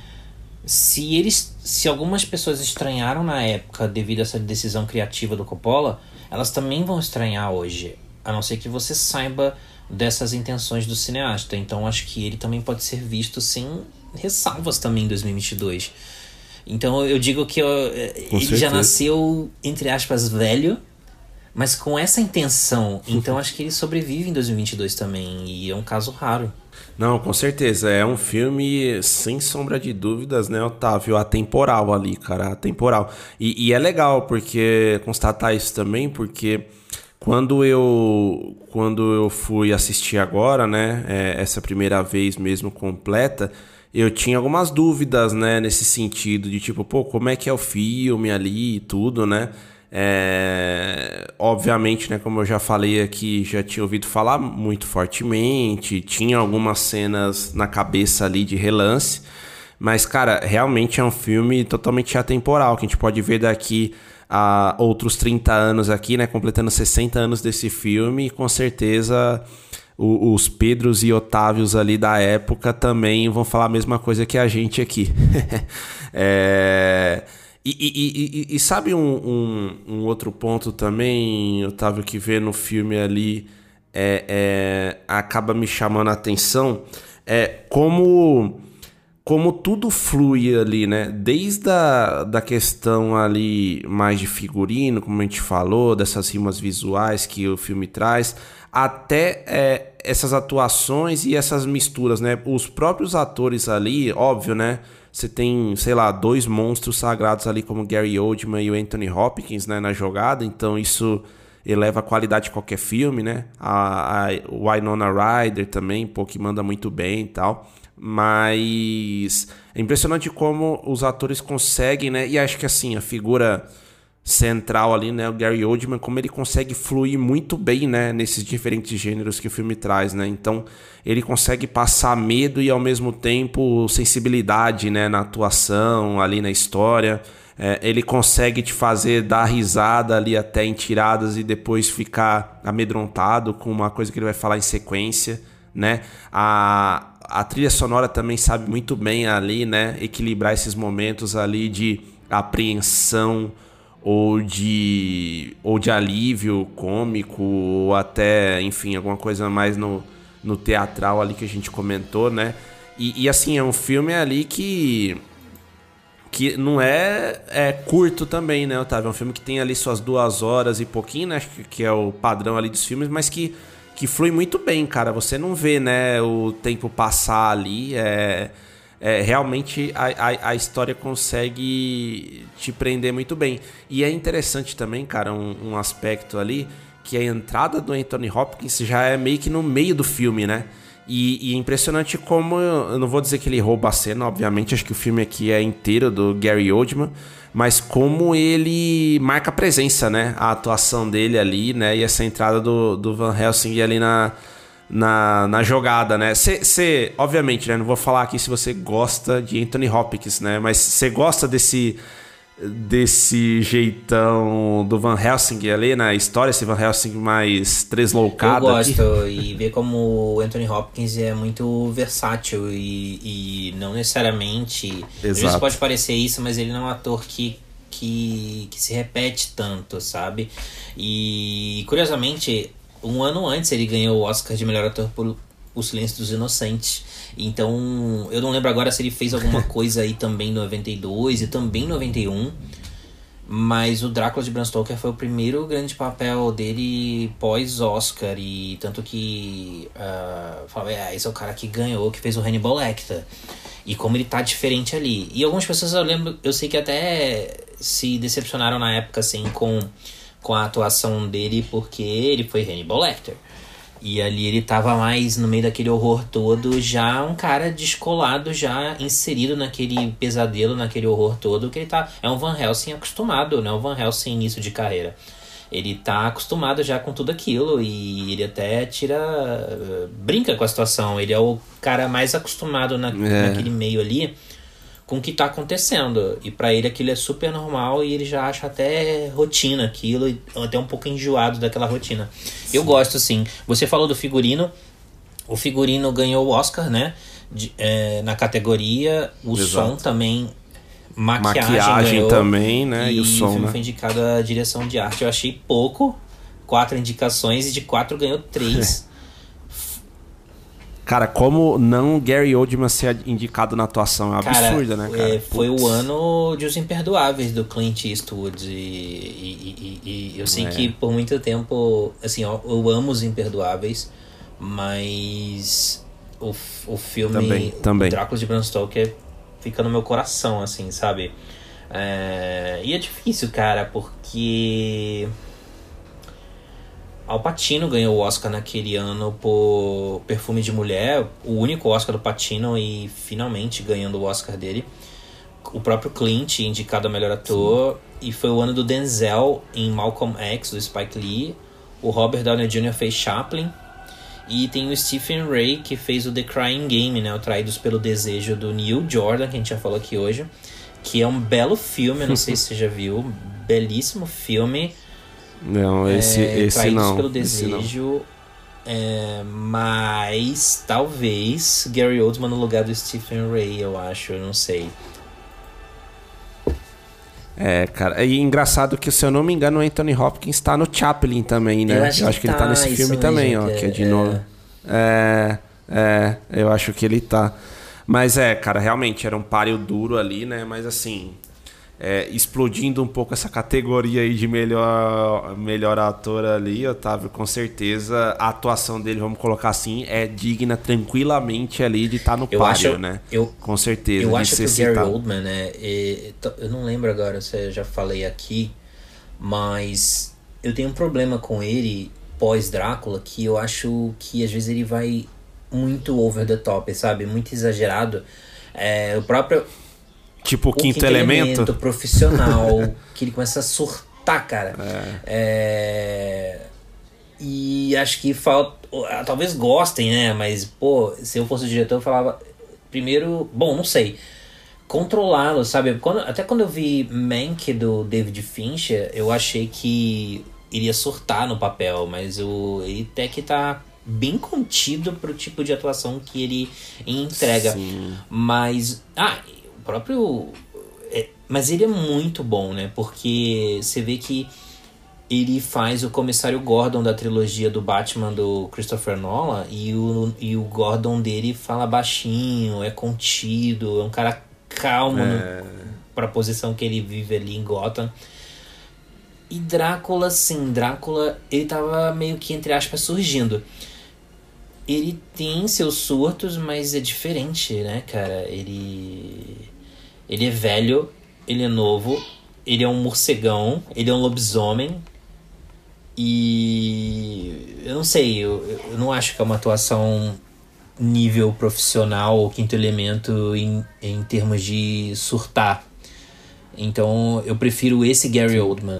se eles, se algumas pessoas estranharam na época devido a essa decisão criativa do Coppola, elas também vão estranhar hoje, a não ser que você saiba dessas intenções do cineasta. Então acho que ele também pode ser visto sem ressalvas também em 2022. Então eu digo que eu, ele certeza. já nasceu entre aspas velho mas com essa intenção. Então acho que ele sobrevive em 2022 também. E é um caso raro. Não, com certeza. É um filme, sem sombra de dúvidas, né, Otávio? Atemporal ali, cara. Atemporal. E, e é legal porque constatar isso também, porque quando eu quando eu fui assistir agora, né, é, essa primeira vez mesmo completa, eu tinha algumas dúvidas, né, nesse sentido de tipo, pô, como é que é o filme ali e tudo, né? É, obviamente, né, como eu já falei aqui, já tinha ouvido falar muito fortemente, tinha algumas cenas na cabeça ali de relance, mas, cara, realmente é um filme totalmente atemporal, que a gente pode ver daqui a outros 30 anos aqui, né, completando 60 anos desse filme, e com certeza os Pedros e Otávios ali da época também vão falar a mesma coisa que a gente aqui. é... E, e, e, e sabe um, um, um, outro ponto também, Otávio, que vê no filme ali é, é, acaba me chamando a atenção é como como tudo flui ali, né? Desde a da questão ali mais de figurino, como a gente falou, dessas rimas visuais que o filme traz, até é, essas atuações e essas misturas, né? Os próprios atores ali, óbvio, né? Você tem, sei lá, dois monstros sagrados ali como Gary Oldman e o Anthony Hopkins né, na jogada, então isso eleva a qualidade de qualquer filme, né? A, a Winona Ryder também, pô, que manda muito bem e tal. Mas é impressionante como os atores conseguem, né? E acho que assim, a figura central ali, né, o Gary Oldman, como ele consegue fluir muito bem, né, nesses diferentes gêneros que o filme traz, né? Então, ele consegue passar medo e ao mesmo tempo sensibilidade, né, na atuação, ali na história. É, ele consegue te fazer dar risada ali até em tiradas e depois ficar amedrontado com uma coisa que ele vai falar em sequência, né? A, a trilha sonora também sabe muito bem ali, né, equilibrar esses momentos ali de apreensão, ou de ou de alívio cômico ou até enfim alguma coisa mais no, no teatral ali que a gente comentou né e, e assim é um filme ali que que não é, é curto também né Otávio é um filme que tem ali suas duas horas e pouquinho né que, que é o padrão ali dos filmes mas que que flui muito bem cara você não vê né o tempo passar ali é é, realmente a, a, a, história consegue te prender muito bem. E é interessante também, cara, um, um, aspecto ali, que a entrada do Anthony Hopkins já é meio que no meio do filme, né? E, e é impressionante como, eu não vou dizer que ele rouba a cena, obviamente, acho que o filme aqui é inteiro do Gary Oldman, mas como ele marca a presença, né? A atuação dele ali, né? E essa entrada do, do Van Helsing ali na na, na jogada, né? Você, obviamente, né? Não vou falar aqui se você gosta de Anthony Hopkins, né? Mas você gosta desse desse jeitão do Van Helsing ali na história, esse Van Helsing mais tresloucado. Eu gosto aqui. e ver como o Anthony Hopkins é muito versátil e, e não necessariamente. Exato. Às pode parecer isso, mas ele não é um ator que, que, que se repete tanto, sabe? E curiosamente, um ano antes ele ganhou o Oscar de melhor ator por O Silêncio dos Inocentes. Então, eu não lembro agora se ele fez alguma coisa aí também em 92 e também em 91. Mas o Drácula de Bram Stoker foi o primeiro grande papel dele pós-Oscar. E tanto que. Uh, falava, ah, esse é o cara que ganhou, que fez o Hannibal Lecter. E como ele tá diferente ali. E algumas pessoas eu lembro, eu sei que até se decepcionaram na época, assim, com, com a atuação dele, porque ele foi Hannibal Lecter. E ali ele tava mais no meio daquele horror todo, já um cara descolado, já inserido naquele pesadelo, naquele horror todo, que ele tá. É um Van Helsing acostumado, né? Um Van Helsing início de carreira. Ele tá acostumado já com tudo aquilo e ele até tira. brinca com a situação. Ele é o cara mais acostumado na, é. naquele meio ali com o que está acontecendo. E para ele aquilo é super normal e ele já acha até rotina aquilo, até um pouco enjoado daquela rotina. Sim. Eu gosto sim. Você falou do figurino. O figurino ganhou o Oscar, né? De, é, na categoria. O Exato. som também. Maquiagem, maquiagem ganhou, também, né? E, e o som. O filme né? foi indicado a direção de arte. Eu achei pouco. Quatro indicações e de quatro ganhou três. Cara, como não Gary Oldman ser indicado na atuação? É um cara, absurdo, né, cara? É, foi o ano de Os Imperdoáveis do Clint Eastwood. E, e, e, e eu sei é. que por muito tempo. Assim, eu, eu amo Os Imperdoáveis, mas o, o filme também, também. Drácula de Bram Stoker fica no meu coração, assim, sabe? É, e é difícil, cara, porque Al Pacino ganhou o Oscar naquele ano por Perfume de Mulher, o único Oscar do Pacino e finalmente ganhando o Oscar dele. O próprio Clint indicado a melhor ator Sim. e foi o ano do Denzel em Malcolm X do Spike Lee. O Robert Downey Jr. fez Chaplin e tem o Stephen Ray que fez o The Crying Game, né, o Traídos pelo Desejo do Neil Jordan que a gente já falou aqui hoje, que é um belo filme, não sei se você já viu, belíssimo filme não, esse, é, esse não. pelo desejo. É, mas talvez Gary Oldman no lugar do Stephen Ray, eu acho, eu não sei. É, cara, e engraçado que, se eu não me engano, o Anthony Hopkins está no Chaplin também, né? Eu acho, eu acho que, que, ele tá, tá nesse filme também, ó, que é de é. novo. É, é, eu acho que ele tá. Mas é, cara, realmente era um páreo duro ali, né? Mas assim, é, explodindo um pouco essa categoria aí de melhor, melhor ator ali, Otávio, com certeza a atuação dele, vamos colocar assim, é digna tranquilamente ali de estar tá no eu páreo, acho, né? Eu, com certeza. Eu acho que o Gary Oldman, né? Eu não lembro agora se eu já falei aqui, mas eu tenho um problema com ele pós-Drácula que eu acho que às vezes ele vai muito over the top, sabe? Muito exagerado. É, o próprio Tipo o quinto, quinto elemento. elemento. profissional, que ele começa a surtar, cara. É. é... E acho que falta. Talvez gostem, né? Mas, pô, se eu fosse o diretor, eu falava. Primeiro, bom, não sei. Controlá-lo, sabe? Quando, até quando eu vi Mank do David Fincher, eu achei que iria surtar no papel, mas o, ele até que tá bem contido pro tipo de atuação que ele entrega. Sim. Mas. Ah, próprio. É, mas ele é muito bom, né? Porque você vê que ele faz o comissário Gordon da trilogia do Batman do Christopher Nolan e o, e o Gordon dele fala baixinho, é contido, é um cara calmo é... para a posição que ele vive ali em Gotham. E Drácula, sim, Drácula, ele tava meio que, entre aspas, surgindo. Ele tem seus surtos, mas é diferente, né, cara? Ele ele é velho, ele é novo, ele é um morcegão, ele é um lobisomem. E eu não sei, eu, eu não acho que é uma atuação nível profissional ou quinto elemento em, em termos de surtar. Então eu prefiro esse Gary Oldman.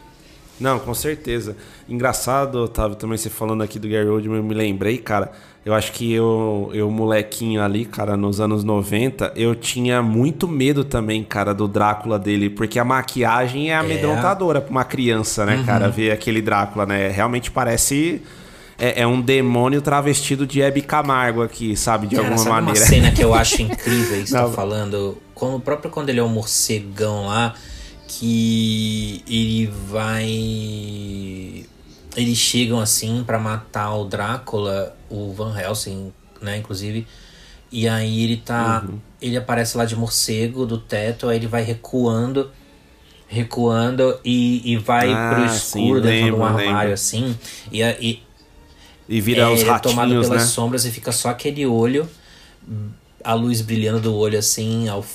Não, com certeza. Engraçado, Otávio, também você falando aqui do Gary Oldman, eu me lembrei, cara. Eu acho que eu, eu, molequinho ali, cara, nos anos 90, eu tinha muito medo também, cara, do Drácula dele, porque a maquiagem é amedrontadora é. pra uma criança, né, uhum. cara, ver aquele Drácula, né? Realmente parece. É, é, um demônio travestido de Hebe Camargo aqui, sabe? De cara, alguma sabe maneira. uma cena que eu acho incrível, isso tá falando. Como próprio quando ele é um morcegão lá que ele vai. Eles chegam assim para matar o Drácula, o Van Helsing, né, inclusive. E aí ele tá. Uhum. Ele aparece lá de morcego do teto, aí ele vai recuando, recuando e, e vai ah, pro escuro sim, dentro lembro, de um armário lembro. assim. E, e, e vira é, os ele é tomado pelas né? sombras e fica só aquele olho, a luz brilhando do olho assim, ao,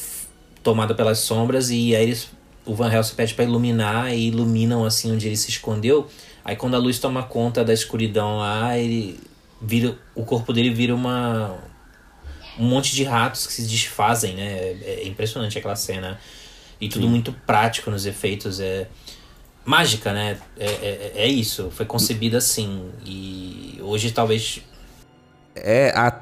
tomado pelas sombras, e aí eles o Van Helsing pede para iluminar e iluminam assim onde ele se escondeu. Aí quando a luz toma conta da escuridão lá, ele vira o corpo dele vira uma um monte de ratos que se desfazem, né? É, é impressionante aquela cena. E tudo Sim. muito prático nos efeitos, é mágica, né? É, é, é isso, foi concebida assim. E hoje talvez é a,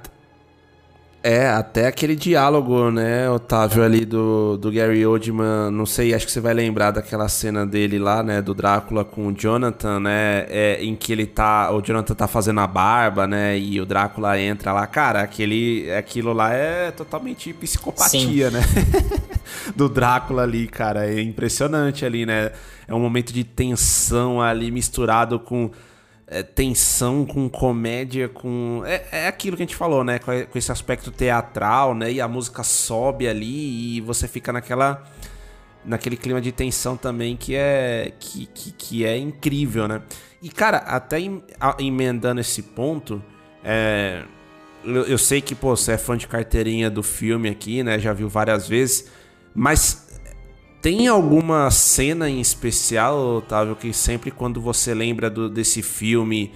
é, até aquele diálogo, né, Otávio, ali do, do Gary Oldman, não sei, acho que você vai lembrar daquela cena dele lá, né, do Drácula com o Jonathan, né, é, em que ele tá, o Jonathan tá fazendo a barba, né, e o Drácula entra lá, cara, aquele, aquilo lá é totalmente psicopatia, Sim. né, do Drácula ali, cara, é impressionante ali, né, é um momento de tensão ali misturado com é, tensão com comédia, com. É, é aquilo que a gente falou, né? Com, com, esse aspecto teatral, né? E a música sobe ali e você fica naquela. Naquele clima de tensão também que é. Que, que, que é incrível, né? E, cara, até em, a, emendando esse ponto. É, eu, eu sei que, pô, você é fã de carteirinha do filme aqui, né? Já viu várias vezes. Mas tem alguma cena em especial, Otávio, que sempre quando você lembra do, desse filme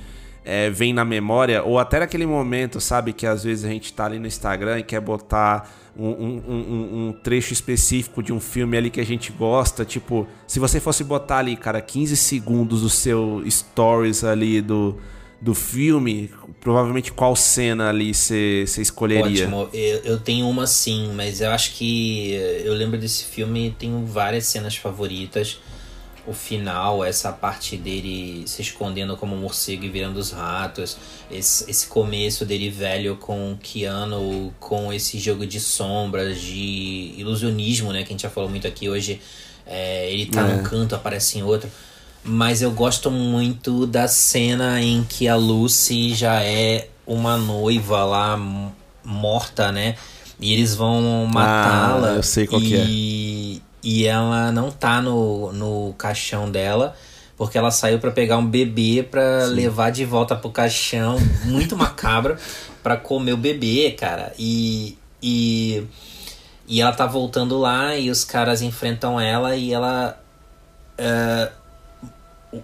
é, vem na memória? Ou até naquele momento, sabe, que às vezes a gente tá ali no Instagram e quer botar um, um, um, um, trecho específico de um filme ali que a gente gosta. Tipo, se você fosse botar ali, cara, 15 segundos do seu stories ali do, do filme, provavelmente qual cena ali você escolheria? Ótimo, eu, eu, tenho uma sim, mas eu acho que eu lembro desse filme, tenho várias cenas favoritas. O final, essa parte dele se escondendo como morcego e virando os ratos, esse, esse começo dele velho com o Keanu, com esse jogo de sombras, de ilusionismo, né, que a gente já falou muito aqui hoje. É, ele tá é. num canto, aparece em outro mas eu gosto muito da cena em que a Lucy já é uma noiva lá morta, né? E eles vão matá-la. Ah, eu sei qual e, que é. E ela não tá no, no caixão dela, porque ela saiu para pegar um bebê para levar de volta pro caixão, muito macabro, para comer o bebê, cara. E, e, e ela tá voltando lá e os caras enfrentam ela e ela. Uh,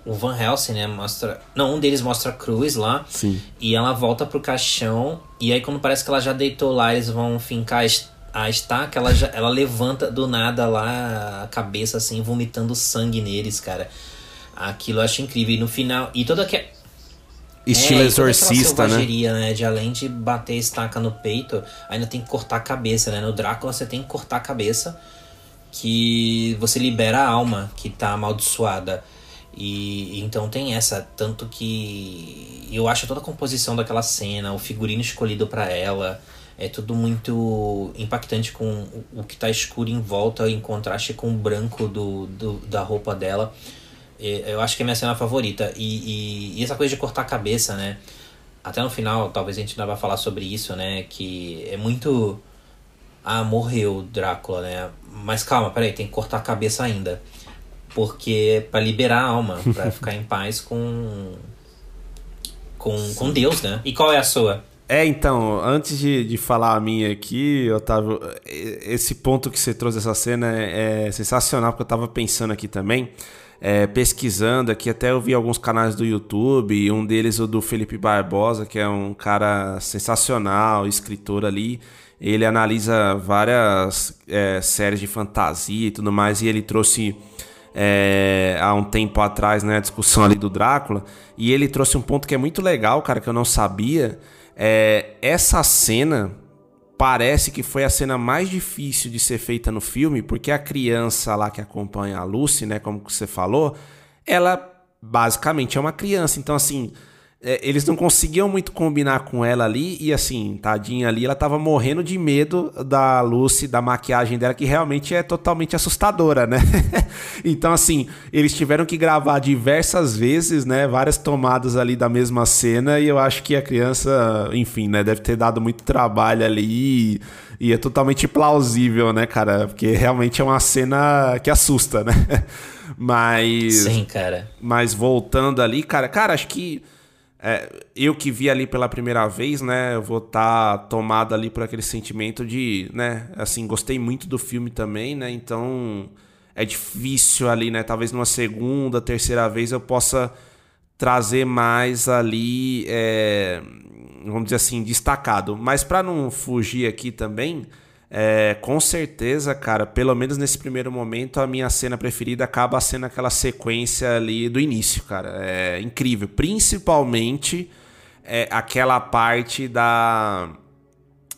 o Van Helsing, né, mostra... Não, um deles mostra a cruz lá. Sim. E ela volta pro caixão. E aí quando parece que ela já deitou lá, eles vão fincar a estaca, ela, já, ela levanta do nada lá a cabeça, assim, vomitando sangue neles, cara. Aquilo eu acho incrível. E no final... E toda que Estilo é, exorcista, né? né? De além de bater a estaca no peito, ainda tem que cortar a cabeça, né? No Drácula você tem que cortar a cabeça, que você libera a alma que tá amaldiçoada. E então tem essa, tanto que eu acho toda a composição daquela cena, o figurino escolhido para ela, é tudo muito impactante com o que tá escuro em volta em contraste com o branco do, do da roupa dela. Eu acho que é minha cena favorita. E, e, e, essa coisa de cortar a cabeça, né? Até no final, talvez a gente ainda vá falar sobre isso, né? Que é muito. Ah, morreu Drácula, né? Mas calma, peraí, tem que cortar a cabeça ainda porque para liberar a alma, para ficar em paz com com, com Deus, né? E qual é a sua? É, então, antes de, de falar a minha aqui, Otávio, esse ponto que você trouxe essa cena é, é sensacional, porque eu estava pensando aqui também, é, pesquisando aqui, até eu vi alguns canais do YouTube, um deles o do Felipe Barbosa, que é um cara sensacional, escritor ali, ele analisa várias é, séries de fantasia e tudo mais, e ele trouxe é, há um tempo atrás, né, a discussão ali do Drácula, e ele trouxe um ponto que é muito legal, cara, que eu não sabia. É, essa cena parece que foi a cena mais difícil de ser feita no filme, porque a criança lá que acompanha a Lucy, né, como você falou, ela basicamente é uma criança. Então, assim, eles não conseguiam muito combinar com ela ali, e assim, tadinha ali, ela tava morrendo de medo da Lucy, da maquiagem dela, que realmente é totalmente assustadora, né? então, assim, eles tiveram que gravar diversas vezes, né? Várias tomadas ali da mesma cena, e eu acho que a criança, enfim, né, deve ter dado muito trabalho ali. E, e é totalmente plausível, né, cara? Porque realmente é uma cena que assusta, né? Mas. Sim, cara. Mas voltando ali, cara, cara, acho que é, eu que vi ali pela primeira vez, né, eu vou estar tá tomado ali por aquele sentimento de, né, assim, gostei muito do filme também, né, então é difícil ali, né, talvez numa segunda, terceira vez eu possa trazer mais ali, é, vamos dizer assim, destacado. Mas para não fugir aqui também, é, com certeza, cara, pelo menos nesse primeiro momento, a minha cena preferida acaba sendo aquela sequência ali do início, cara. É incrível. Principalmente é, aquela parte da.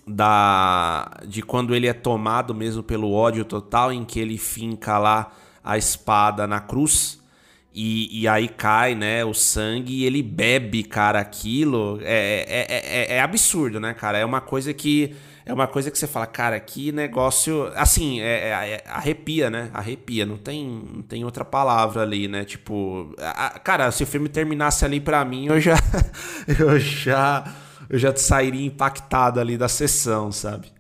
da de quando ele é tomado mesmo pelo ódio total, em que ele finca lá a espada na cruz. E, e, aí cai, né, o sangue e ele bebe, cara, aquilo. É, é, é, é absurdo, né, cara? É uma coisa que é uma coisa que você fala, cara, que negócio. Assim, é, é, é, arrepia, né? Arrepia, não tem, não tem outra palavra ali, né? Tipo, a, cara, se o filme terminasse ali para mim, eu já. eu já. Eu já sairia impactado ali da sessão, sabe?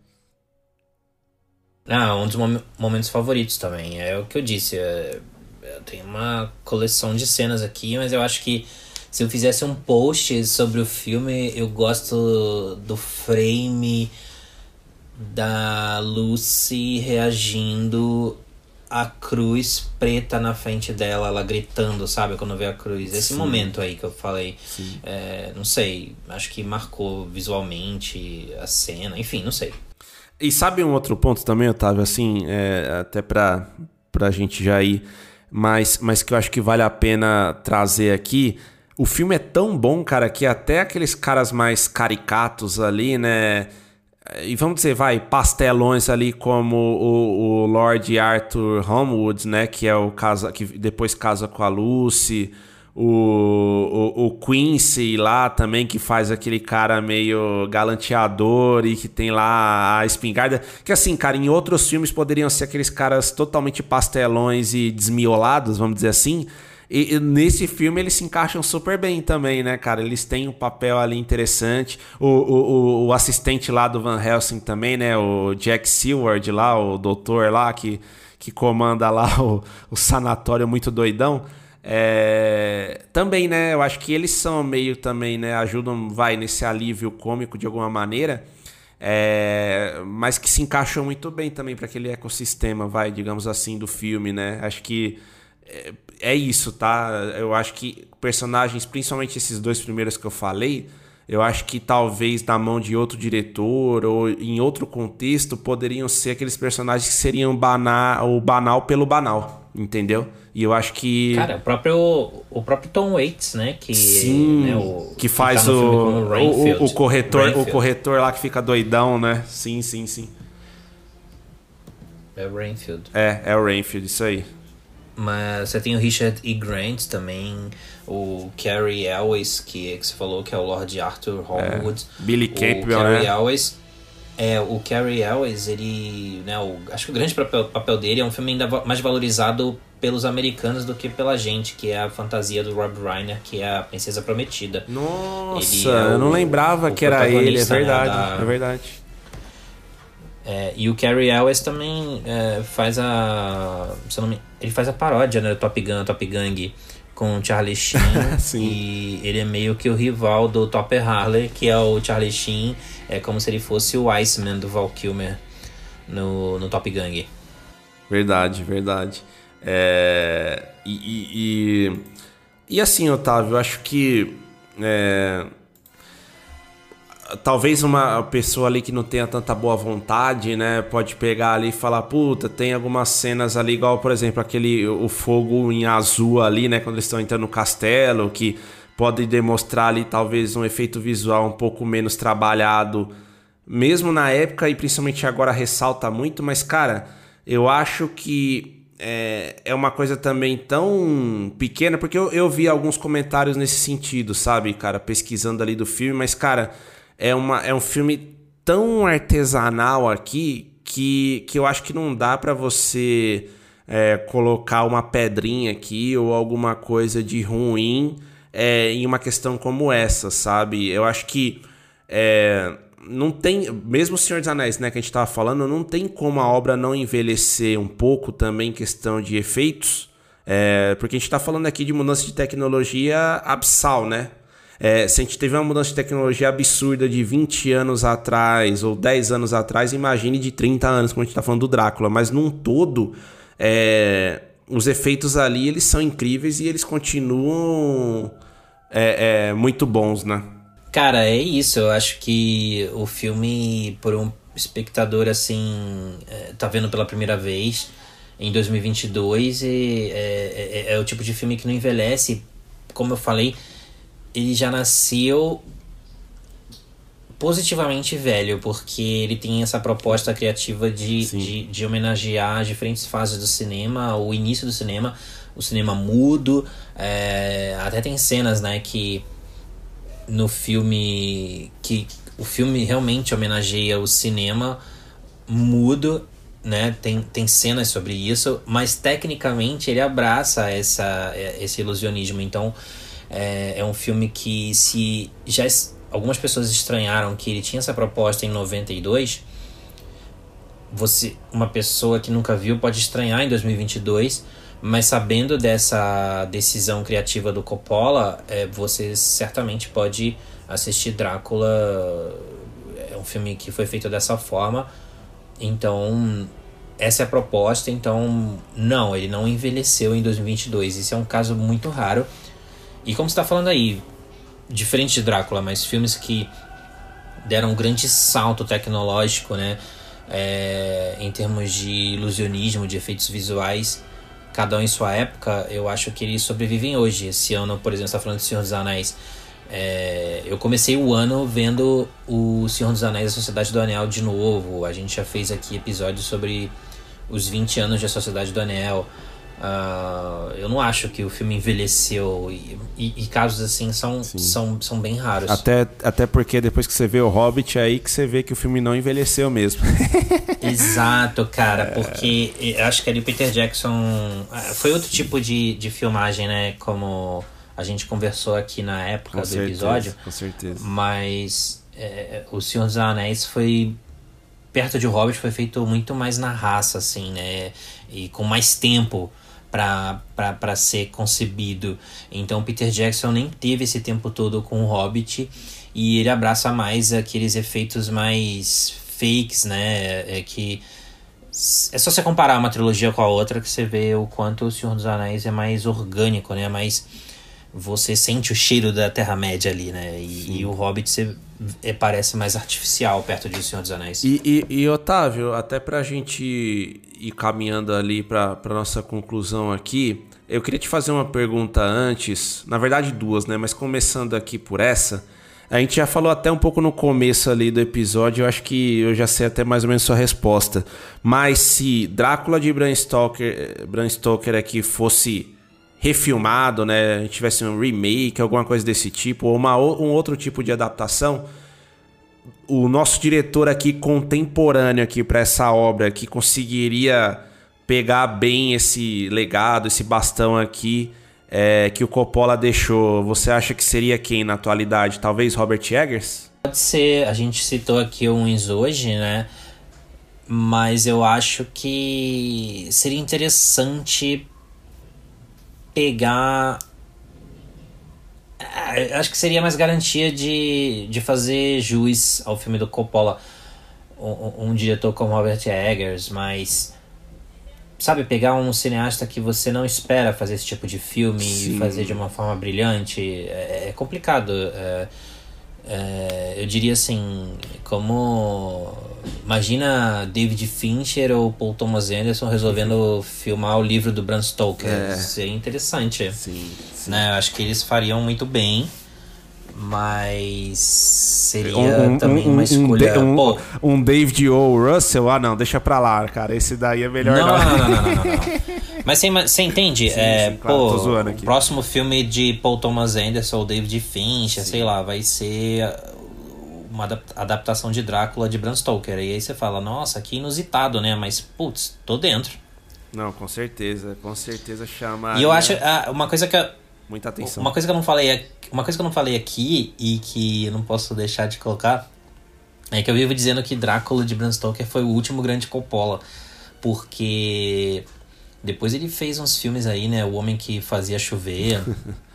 Ah, um dos mom momentos favoritos também. É o que eu disse. É, eu tenho uma coleção de cenas aqui, mas eu acho que se eu fizesse um post sobre o filme, eu gosto do frame da Lucy reagindo à cruz preta na frente dela, ela gritando, sabe? Quando vê a cruz. Esse Sim. momento aí que eu falei. É, não sei, acho que marcou visualmente a cena, enfim, não sei. E sabe um outro ponto também, Otávio, assim, é, até pra, pra gente já ir, mas, mas que eu acho que vale a pena trazer aqui. O filme é tão bom, cara, que até aqueles caras mais caricatos ali, né? E vamos dizer, vai, pastelões ali como o, o Lord Arthur Homewood, né, que é o casa que depois casa com a Lucy, o, o, o, Quincy lá também, que faz aquele cara meio galanteador e que tem lá a espingarda. Que assim, cara, em outros filmes poderiam ser aqueles caras totalmente pastelões e desmiolados, vamos dizer assim. E, e, nesse filme eles se encaixam super bem também, né, cara? Eles têm um papel ali interessante. O, o, o, assistente lá do Van Helsing também, né? O Jack Seward lá, o doutor lá que, que comanda lá o, o sanatório muito doidão. É, também, né? Eu acho que eles são meio também, né? Ajudam, vai, nesse alívio cômico de alguma maneira. É, mas que se encaixam muito bem também para aquele ecossistema, vai, digamos assim, do filme, né? Acho que é, é isso, tá? Eu acho que personagens, principalmente esses dois primeiros que eu falei, eu acho que talvez na mão de outro diretor ou em outro contexto poderiam ser aqueles personagens que seriam banal, o banal pelo banal, entendeu? E eu acho que cara, o próprio o próprio Tom Waits, né, que sim, né, o, que faz que tá o, o, o corretor, Rainfield. o corretor lá que fica doidão, né? Sim, sim, sim. É o Rainfield. É, é o Rainfield, isso aí. Mas você tem o Richard E. Grant também, o Cary Elwes, que, que você falou que é o Lord Arthur Hollywood. É. Billy Campbell, o Cary né? Elwes, é, o Cary Elwes, ele, né, o, acho que o grande papel, papel dele é um filme ainda mais valorizado pelos americanos do que pela gente, que é a fantasia do Rob Reiner, que é a Princesa Prometida. Nossa, é eu não lembrava que era ele, é verdade, né, da, é verdade. É, e o Cary Elwes também é, faz a. Se não me, ele faz a paródia né, Top Gun, Top Gang com o Charlie Sheen. e ele é meio que o rival do Topper Harley, que é o Charlie Sheen. É como se ele fosse o Iceman do Val Kilmer no, no Top Gang. Verdade, verdade. É, e, e, e, e assim, Otávio, eu acho que. É, talvez uma pessoa ali que não tenha tanta boa vontade, né, pode pegar ali e falar, puta, tem algumas cenas ali igual, por exemplo, aquele o fogo em azul ali, né, quando eles estão entrando no castelo, que pode demonstrar ali talvez um efeito visual um pouco menos trabalhado, mesmo na época e principalmente agora ressalta muito, mas cara, eu acho que é, é uma coisa também tão pequena, porque eu, eu vi alguns comentários nesse sentido, sabe, cara, pesquisando ali do filme, mas cara, é, uma, é um filme tão artesanal aqui que, que eu acho que não dá para você é, colocar uma pedrinha aqui ou alguma coisa de ruim é, em uma questão como essa, sabe? Eu acho que é, não tem, mesmo o Senhor dos Anéis, né, que a gente tava falando, não tem como a obra não envelhecer um pouco também em questão de efeitos, é, porque a gente tá falando aqui de mudança de tecnologia absal, né? É, se a gente teve uma mudança de tecnologia absurda de 20 anos atrás ou 10 anos atrás, imagine de 30 anos, como a gente está falando do Drácula. Mas num todo, é, os efeitos ali eles são incríveis e eles continuam é, é, muito bons, né? Cara, é isso. Eu acho que o filme, por um espectador assim, é, tá vendo pela primeira vez em 2022, e, é, é, é o tipo de filme que não envelhece. Como eu falei, ele já nasceu positivamente velho, porque ele tem essa proposta criativa de, de, de, homenagear as diferentes fases do cinema, o início do cinema, o cinema mudo. É, até tem cenas, né, que no filme. que o filme realmente homenageia o cinema mudo. Né? Tem, tem cenas sobre isso, mas tecnicamente ele abraça essa, esse ilusionismo. Então, é, é um filme que se já algumas pessoas estranharam que ele tinha essa proposta em 92, você uma pessoa que nunca viu pode estranhar em 2022, mas sabendo dessa decisão criativa do Coppola, é, você certamente pode assistir Drácula. É um filme que foi feito dessa forma. Então, essa é a proposta. Então, não, ele não envelheceu em 2022. Isso é um caso muito raro. E como você está falando aí, diferente de Drácula, mas filmes que deram um grande salto tecnológico, né? É, em termos de ilusionismo, de efeitos visuais, cada um em sua época, eu acho que eles sobrevivem hoje. Esse ano, por exemplo, está falando de Senhor dos Anéis. É, eu comecei o ano vendo o Senhor dos Anéis A Sociedade do Anel de novo. A gente já fez aqui episódios sobre os 20 anos da Sociedade do Anel. Uh, eu não acho que o filme envelheceu e, e, e casos assim são, são, são bem raros. Até, até porque depois que você vê o Hobbit, é aí que você vê que o filme não envelheceu mesmo. Exato, cara, porque eu acho que ali o Peter Jackson ah, foi outro tipo de, de filmagem, né? Como a gente conversou aqui na época com do certeza, episódio. Com certeza. Mas é, O Senhor dos Anéis foi perto de Hobbit foi feito muito mais na raça, assim, né? E com mais tempo para ser concebido. Então Peter Jackson nem teve esse tempo todo com o Hobbit e ele abraça mais aqueles efeitos mais fakes, né? É que é só você comparar uma trilogia com a outra que você vê o quanto o Senhor dos Anéis é mais orgânico, né? Mais você sente o cheiro da Terra-média ali, né? E, e, o Hobbit você, parece mais artificial perto de O Senhor dos Anéis. E, e, e Otávio, até pra gente ir caminhando ali pra nossa conclusão aqui, eu queria te fazer uma pergunta antes, na verdade duas, né? Mas começando aqui por essa, a gente já falou até um pouco no começo ali do episódio, eu acho que eu já sei até mais ou menos sua resposta. Mas se Drácula de Bram Stoker, Bram Stoker aqui fosse refilmado, né? Tivesse um remake, alguma coisa desse tipo, ou uma, um outro tipo de adaptação, o nosso diretor aqui contemporâneo aqui para essa obra que conseguiria pegar bem esse legado, esse bastão aqui é, que o Coppola deixou, você acha que seria quem na atualidade? Talvez Robert Eggers? Pode ser, a gente citou aqui o hoje, né? Mas eu acho que seria interessante pegar. É, acho que seria mais garantia de, de fazer juiz ao filme do Coppola. Um, um diretor como Robert Eggers, mas. Sabe, pegar um cineasta que você não espera fazer esse tipo de filme Sim. e fazer de uma forma brilhante é, é complicado. É, É, eu diria assim, como imagina David Fincher ou Paul Thomas Anderson resolvendo filmar o livro do Bram Stoker. É. Seria interessante. Sim, sim. Né? Eu acho que eles fariam muito bem. Mas seria Um, um- também um- uma um escolha. Um, Pô, um David O. Russell, ah não, deixa pra lá, cara. Esse daí é melhor não, não. não, não, não, não, não. Mas você, entende? é, sim, claro, pô, o próximo filme de Paul Thomas Anderson ou David Fincher, sei lá, vai ser uma adap- adaptação de Drácula de Bram Stoker. E aí você fala, nossa, que inusitado, né? Mas, putz, tô dentro. Não, com certeza, com certeza chama E eu acho, ah, uma coisa que eu, muita atenção. uma coisa que eu não falei, aqui- uma coisa que eu não falei aqui e que eu não posso deixar de colocar é que eu vivo dizendo que Drácula de Bram Stoker foi o último grande Coppola, porque depois ele fez uns filmes aí, né, O Homem que Fazia Chover,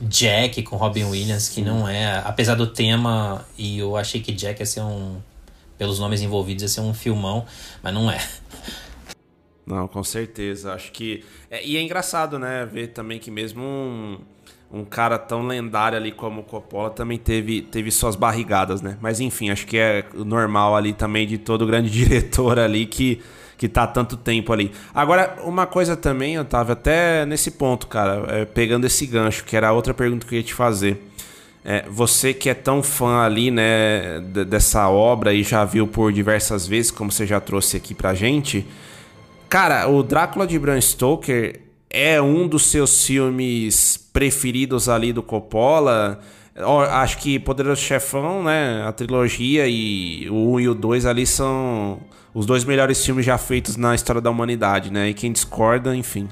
Jack com Robin Williams, que não é, apesar do tema e eu achei que Jack ia ser um pelos nomes envolvidos ia ser um filmão, mas não é. Não, com certeza. Acho que. é- e é engraçado, né? Ver também que mesmo um, um cara tão lendário ali como o Coppola também teve, teve suas barrigadas, né? Mas enfim, acho que é normal ali também de todo grande diretor ali que, que tá há tanto tempo ali. Agora, uma coisa também, Otávio, até nesse ponto, cara, é, pegando esse gancho, que era a outra pergunta que eu ia te fazer. É, você que é tão fã ali, né, dessa obra e já viu por diversas vezes, como você já trouxe aqui pra gente. Cara, o Drácula de Bram Stoker é um dos seus filmes preferidos ali do Coppola. Acho que Poderoso Chefão, né? A trilogia e o 1 e o 2 ali são os dois melhores filmes já feitos na história da humanidade, né? E quem discorda, enfim.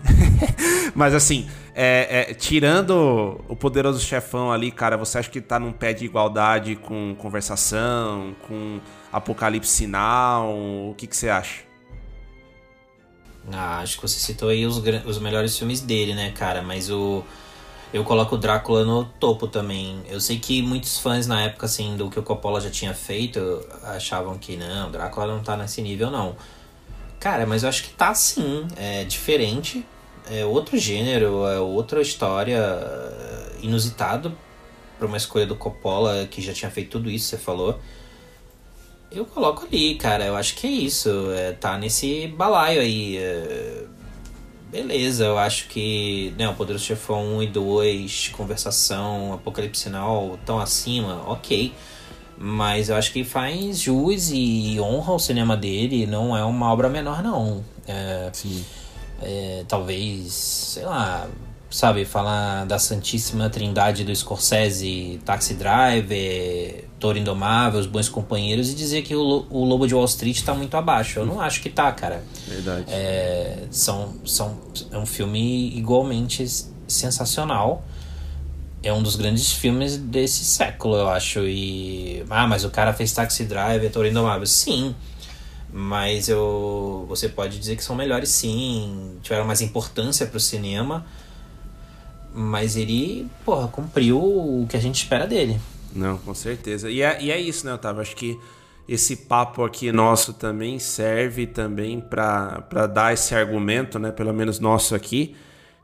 Mas assim, é, é, tirando o Poderoso Chefão ali, cara, você acha que tá num pé de igualdade com Conversação, com Apocalipse Sinal? O que, que você acha? Ah, acho que você citou aí os, os melhores filmes dele, né, cara? Mas o. Eu coloco o Drácula no topo também. Eu sei que muitos fãs na época, assim, do que o Coppola já tinha feito, achavam que não, Drácula não tá nesse nível, não. Cara, mas eu acho que tá sim. É diferente. É outro gênero, é outra história. é Inusitado pra uma escolha do Coppola, que já tinha feito tudo isso, você falou. Eu coloco ali, cara. Eu acho que é isso. É, tá nesse balaio aí. é, Beleza, eu acho que né, o Poderoso Chefão 1 e 2, Conversação, Apocalipse Sinal estão acima, ok. Mas eu acho que faz jus e honra o cinema dele. Não é uma obra menor, não. É, Sim. é, talvez, sei lá, sabe, falar da Santíssima Trindade do Scorsese, Taxi Driver, Toro Indomável, Os Bons Companheiros e dizer que o, o Lobo de Wall Street tá muito abaixo. Eu não acho que tá, cara. Verdade. É, são, são, é um filme igualmente sensacional. É um dos grandes filmes desse século, eu acho. E. Ah, mas o cara fez Taxi Driver, Toro Indomável. Sim. Mas eu. Você pode dizer que são melhores sim. Tiveram mais importância pro cinema. Mas ele, porra, cumpriu o que a gente espera dele. Não, com certeza. E é, e é isso, né, Otávio? Acho que esse papo aqui nosso também serve também para dar esse argumento, né? Pelo menos nosso aqui,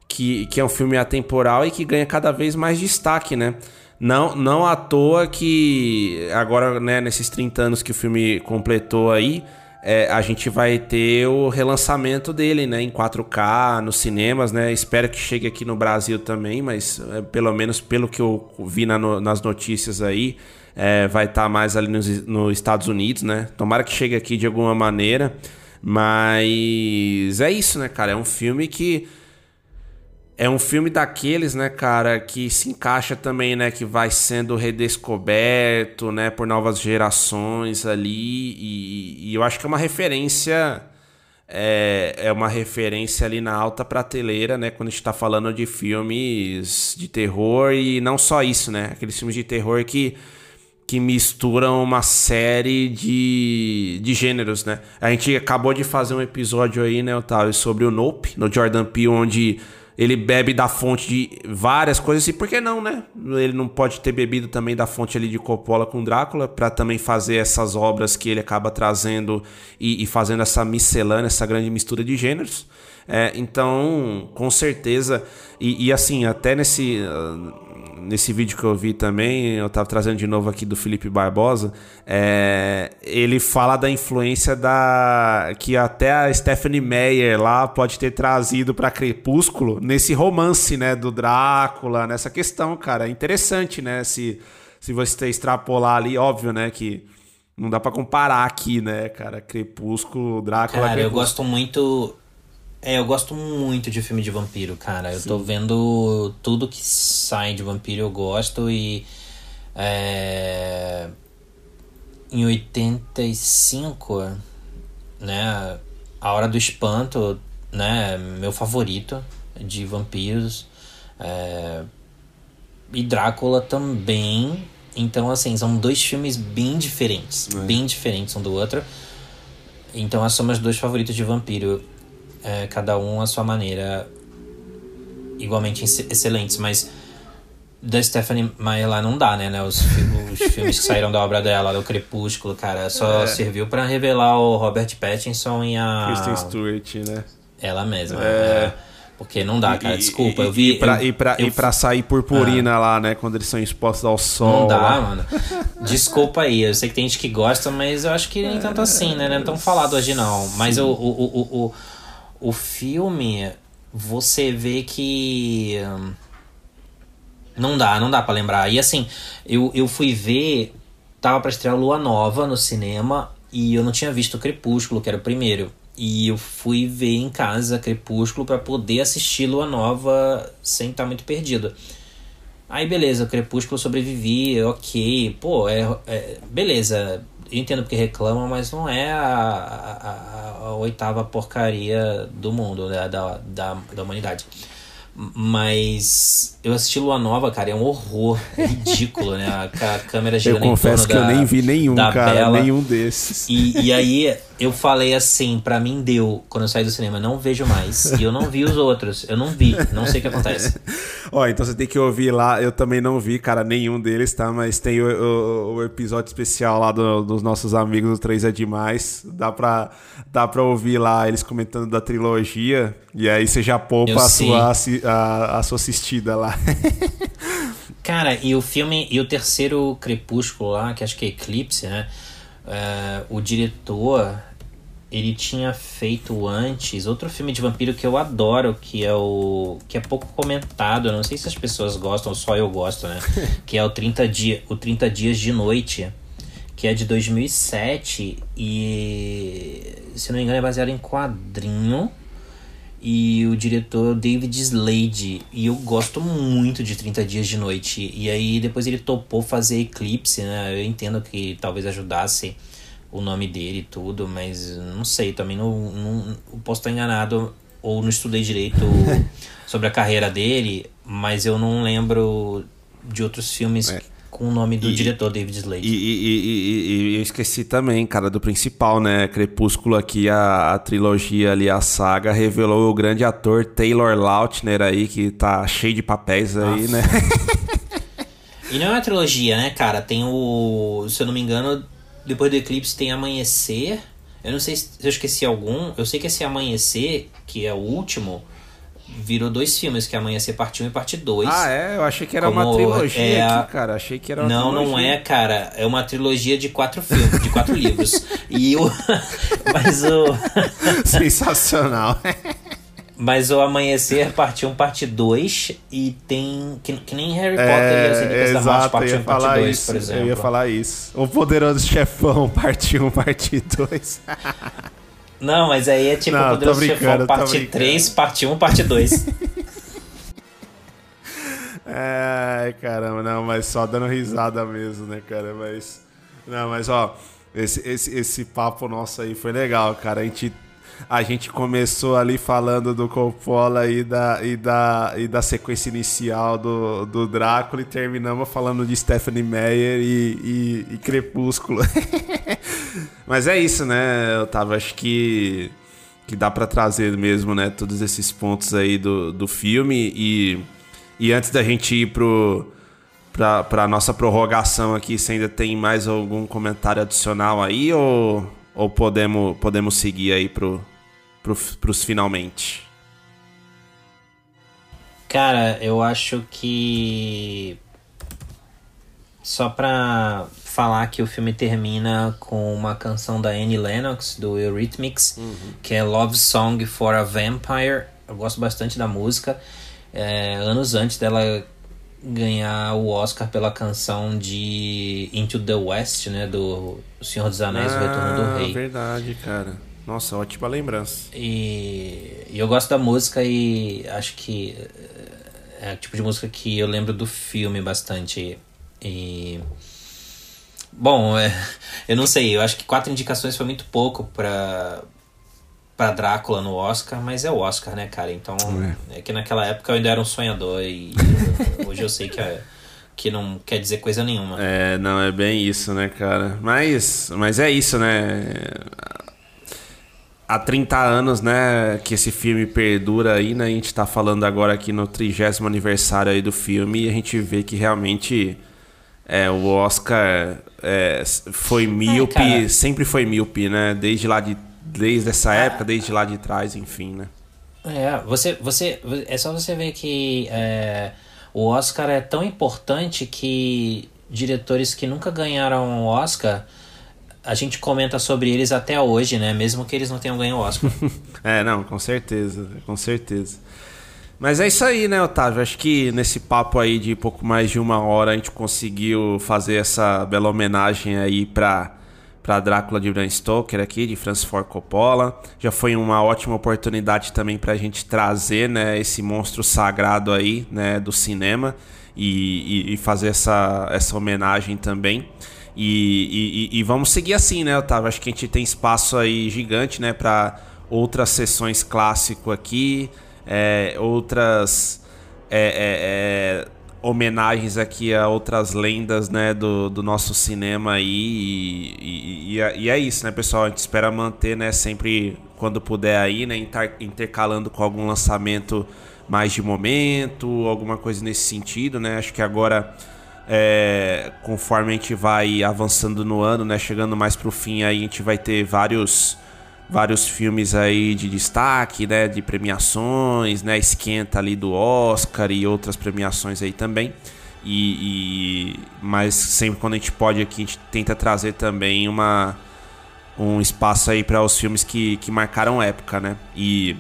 que, que é um filme atemporal e que ganha cada vez mais destaque, né? Não, não à toa que agora, né, nesses 30 anos que o filme completou aí, é, a gente vai ter o relançamento dele, né, em 4K, nos cinemas, né? Espero que chegue aqui no Brasil também, mas é, pelo menos pelo que eu vi na no- nas notícias aí, é, vai estar mais ali nos, nos Estados Unidos, né? Tomara que chegue aqui de alguma maneira, mas é isso, né, cara? É um filme que é um filme daqueles, né, cara, que se encaixa também, né, que vai sendo redescoberto, né, por novas gerações ali, e, e eu acho que é uma referência, é, é uma referência ali na alta prateleira, né, quando a gente tá falando de filmes de terror, e não só isso, né, aqueles filmes de terror que que misturam uma série de, de gêneros, né? A gente acabou de fazer um episódio aí, né, Otávio, sobre o Nope, no Jordan Peele, onde ele bebe da fonte de várias coisas, e por que não, né? Ele não pode ter bebido também da fonte ali de Coppola com Drácula, para também fazer essas obras que ele acaba trazendo e, e fazendo essa miscelânea, essa grande mistura de gêneros. É, então, com certeza. E, e, assim, até nesse, nesse vídeo que eu vi também, eu tava trazendo de novo aqui do Felipe Barbosa. É, ele fala da influência da. que até a Stephanie Meyer lá pode ter trazido para Crepúsculo nesse romance, né? Do Drácula, nessa questão, cara. É interessante, né? Se, se você extrapolar ali, óbvio, né? Que não dá para comparar aqui, né, cara? Crepúsculo, Drácula. Cara, Crepúsculo. eu gosto muito. É, eu gosto muito de filme de vampiro, cara. Eu Sim. tô vendo tudo que sai de vampiro, eu gosto e. É, em 85, né? A Hora do Espanto, né? Meu favorito de vampiros. É, e Drácula também então, assim, são dois filmes bem diferentes. É. Bem diferentes um do outro. Então, são meus dois favoritos de vampiro. É, cada um à sua maneira. Igualmente excelentes, mas da Stephanie Meyer lá não dá, né? né? Os, os filmes que saíram da obra dela, do Crepúsculo, cara, só é. serviu para revelar o Robert Pattinson e a. Kristen Stewart, né? Ela mesma. É. é. Porque não dá, cara. Desculpa, e, eu vi. E pra, eu, e pra, eu, e pra sair purpurina ah. lá, né? Quando eles são expostos ao sol. Não dá, lá. mano. Desculpa aí. Eu sei que tem gente que gosta, mas eu acho que nem tanto assim, né? Não é tão falado hoje, não. Mas o, o, o, o, o filme, você vê que. Hum, não dá, não dá para lembrar. E assim, eu, eu fui ver. Tava pra estrear Lua Nova no cinema e eu não tinha visto Crepúsculo, que era o primeiro. E eu fui ver em casa Crepúsculo para poder assistir Lua Nova sem estar tá muito perdido. Aí beleza, Crepúsculo sobrevivi, ok, pô, é, é beleza, entendo porque reclamam, mas não é a, a, a, a oitava porcaria do mundo, né, da, da, da humanidade. Mas eu assisti Lua Nova, cara, é um horror. É ridículo, né? A, a câmera girando Eu confesso que da, eu nem vi nenhum, cara, Bela. nenhum desses. E, e aí eu falei assim, para mim deu, quando eu saí do cinema, não vejo mais. E eu não vi os outros. Eu não vi, não sei o que acontece. Ó, então você tem que ouvir lá. Eu também não vi, cara, nenhum deles, tá? Mas tem o, o, o episódio especial lá do, dos nossos amigos do 3 é Demais. Dá pra, dá pra ouvir lá eles comentando da trilogia. E aí você já poupa a sua, a, a sua assistida lá. Cara, e o filme, e o terceiro Crepúsculo lá, que acho que é Eclipse, né? Uh, o diretor, ele tinha feito antes outro filme de vampiro que eu adoro, que é o. que é pouco comentado, eu não sei se as pessoas gostam, só eu gosto, né? que é o 30, dia, o 30 Dias de Noite, que é de 2007 e. se não me engano é baseado em quadrinho e o diretor David Slade. E eu gosto muito de 30 Dias de Noite. E aí depois ele topou fazer Eclipse, né? Eu entendo que talvez ajudasse o nome dele e tudo, mas não sei, também não, não posso estar enganado ou não estudei direito sobre a carreira dele, mas eu não lembro de outros filmes é com o nome do e, diretor David Slade. E, e, e, eu esqueci também, cara, do principal, né? Crepúsculo aqui, a, a, trilogia ali, a saga, revelou o grande ator Taylor Lautner aí, que tá cheio de papéis Nossa. aí, né? e não é uma trilogia, né, cara? Tem o. Se eu não me engano, depois do Eclipse tem Amanhecer. Eu não sei se eu esqueci algum. Eu sei que esse Amanhecer, que é o último virou dois filmes, que é Amanhecer Parte 1 e Parte 2. Ah, é? Eu achei que era uma trilogia é aqui, cara. Achei que era uma Não, trilogia. não é, cara. É uma trilogia de quatro filmes, de quatro livros. E o... Mas o... Sensacional. Mas o Amanhecer, parte 1, parte 2, e tem. Que, que nem Harry Potter é, e as Relíquias da Morte, parte 1 e parte 2, isso, por exemplo. Eu ia falar isso. O Poderoso Chefão, parte 1, parte 2. Não, mas aí é tipo não, Poderoso Chefão, parte 3, parte 1, parte 2. Ai, caramba, não, mas só dando risada mesmo, né, cara? Mas. Não, mas ó, esse, esse, esse papo nosso aí foi legal, cara. A gente a gente começou ali falando do Coppola e da, e da, e da sequência inicial do, do Drácula e terminamos falando de Stephanie Meyer e, e, e Crepúsculo. Mas é isso, né, Otávio? Acho que, que dá para trazer mesmo, né, todos esses pontos aí do, do filme e, e antes da gente ir pro para nossa prorrogação aqui, se ainda tem mais algum comentário adicional aí ou ou podemos, podemos seguir aí pro, pro, pros finalmente? Cara, eu acho que. Só pra falar que o filme termina com uma canção da Annie Lennox, do Eurythmics, uhum. que é Love Song for a Vampire. Eu gosto bastante da música. É, anos antes dela ganhar o Oscar pela canção de Into the West, né? Do Senhor dos Anéis, ah, o Retorno do ah, Rei. verdade, cara. Nossa, ótima lembrança. E, e, eu gosto da música e acho que é o tipo de música que eu lembro do filme bastante. E. Bom, é, eu não sei, eu acho que quatro indicações foi muito pouco pra, pra Drácula no Oscar, mas é o Oscar, né, cara? Então, é, é que naquela época eu ainda era um sonhador e hoje eu sei que, é, que não quer dizer coisa nenhuma. É, não, é bem isso, né, cara? Mas, mas é isso, né? há 30 anos, né, que esse filme perdura aí, né? A gente tá falando agora aqui no trigésimo aniversário aí do filme e a gente vê que realmente é, o Oscar é, foi míope, é, sempre foi míope, né? Desde lá de desde essa época, desde lá de trás, enfim, né? É, você, você, é só você ver que é, o Oscar é tão importante que diretores que nunca ganharam o Oscar a gente comenta sobre eles até hoje, né? Mesmo que eles não tenham ganho o Oscar. é, não, com certeza, com certeza. Mas é isso aí, né, Otávio? Acho que nesse papo aí de pouco mais de uma hora a gente conseguiu fazer essa bela homenagem aí para para Drácula de Bram Stoker aqui, de Francis Ford Coppola. Já foi uma ótima oportunidade também para a gente trazer, né, esse monstro sagrado aí, né, do cinema e, e, e fazer essa, essa homenagem também. E, e, vamos seguir assim, né, Otávio? Acho que a gente tem espaço aí gigante, né, para outras sessões clássico aqui, é, outras é, é, é, homenagens aqui a outras lendas, né, do, do nosso cinema aí. E, e, é isso, né, pessoal? A gente espera manter, né, sempre quando puder aí, né, intercalando com algum lançamento mais de momento, alguma coisa nesse sentido, né? Acho que agora é, conforme a gente vai avançando no ano, né, chegando mais pro fim, aí a gente vai ter vários vários filmes aí de destaque, né, de premiações, né, esquenta ali do Oscar e outras premiações aí também. E, e mas sempre quando a gente pode aqui, a gente tenta trazer também uma um espaço aí para os filmes que, que marcaram época, né? E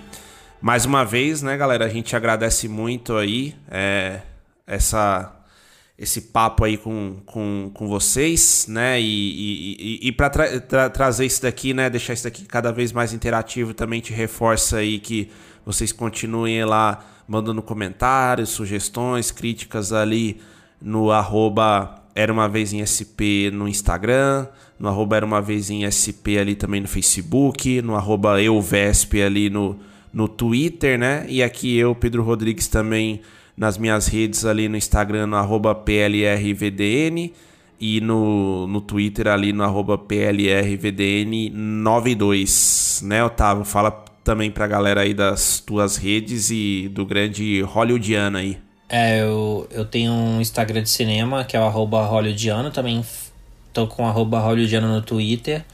mais uma vez, né, galera, a gente agradece muito aí é, essa esse papo aí com, com, com vocês, né? E, e, e para tra tra trazer isso daqui, né? Deixar isso daqui cada vez mais interativo, também te reforça aí que vocês continuem lá mandando comentários, sugestões, críticas ali no arroba era uma vez em SP no Instagram, no arroba era uma vez em SP ali também no Facebook, no arroba euvesp ali no, no Twitter, né? E aqui eu, Pedro Rodrigues, também nas minhas redes ali no Instagram, no PLRVDN e no, no Twitter ali no arroba PLRVDN92, né, Otávio? Fala também pra galera aí das tuas redes e do grande Hollywoodiano aí. É, eu, eu tenho um Instagram de cinema que é o arroba Hollywoodiano, também tô com arroba Hollywoodiano no Twitter.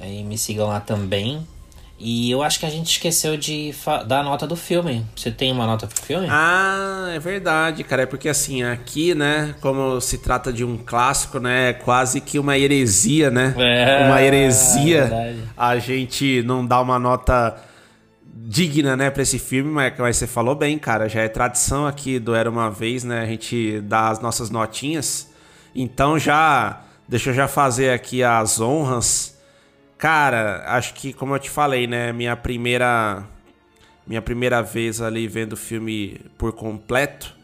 Aí me sigam lá também. E eu acho que a gente esqueceu de dar a nota do filme. Você tem uma nota pro filme? Ah, é verdade, cara. É porque assim, aqui, né, como se trata de um clássico, né, é quase que uma heresia, né? É, uma heresia. É a gente não dá uma nota digna, né, para esse filme, mas, mas você falou bem, cara. Já é tradição aqui do Era uma vez, né, a gente dá as nossas notinhas. Então já deixa eu já fazer aqui as honras Cara, acho que como eu te falei, né, minha primeira minha primeira vez ali vendo o filme por completo,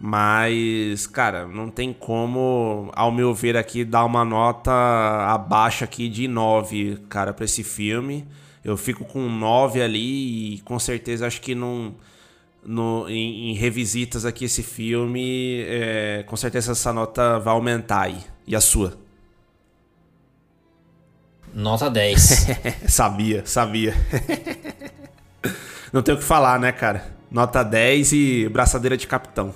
mas cara, não tem como, ao meu ver aqui dar uma nota abaixo aqui de 9, cara, para esse filme. Eu fico com 9 ali e com certeza acho que não no, em, em, revisitas aqui esse filme, é, com certeza essa nota vai aumentar aí. E a sua? Nota 10. sabia, sabia. Não tem o que falar, né, cara? Nota 10 e braçadeira de capitão.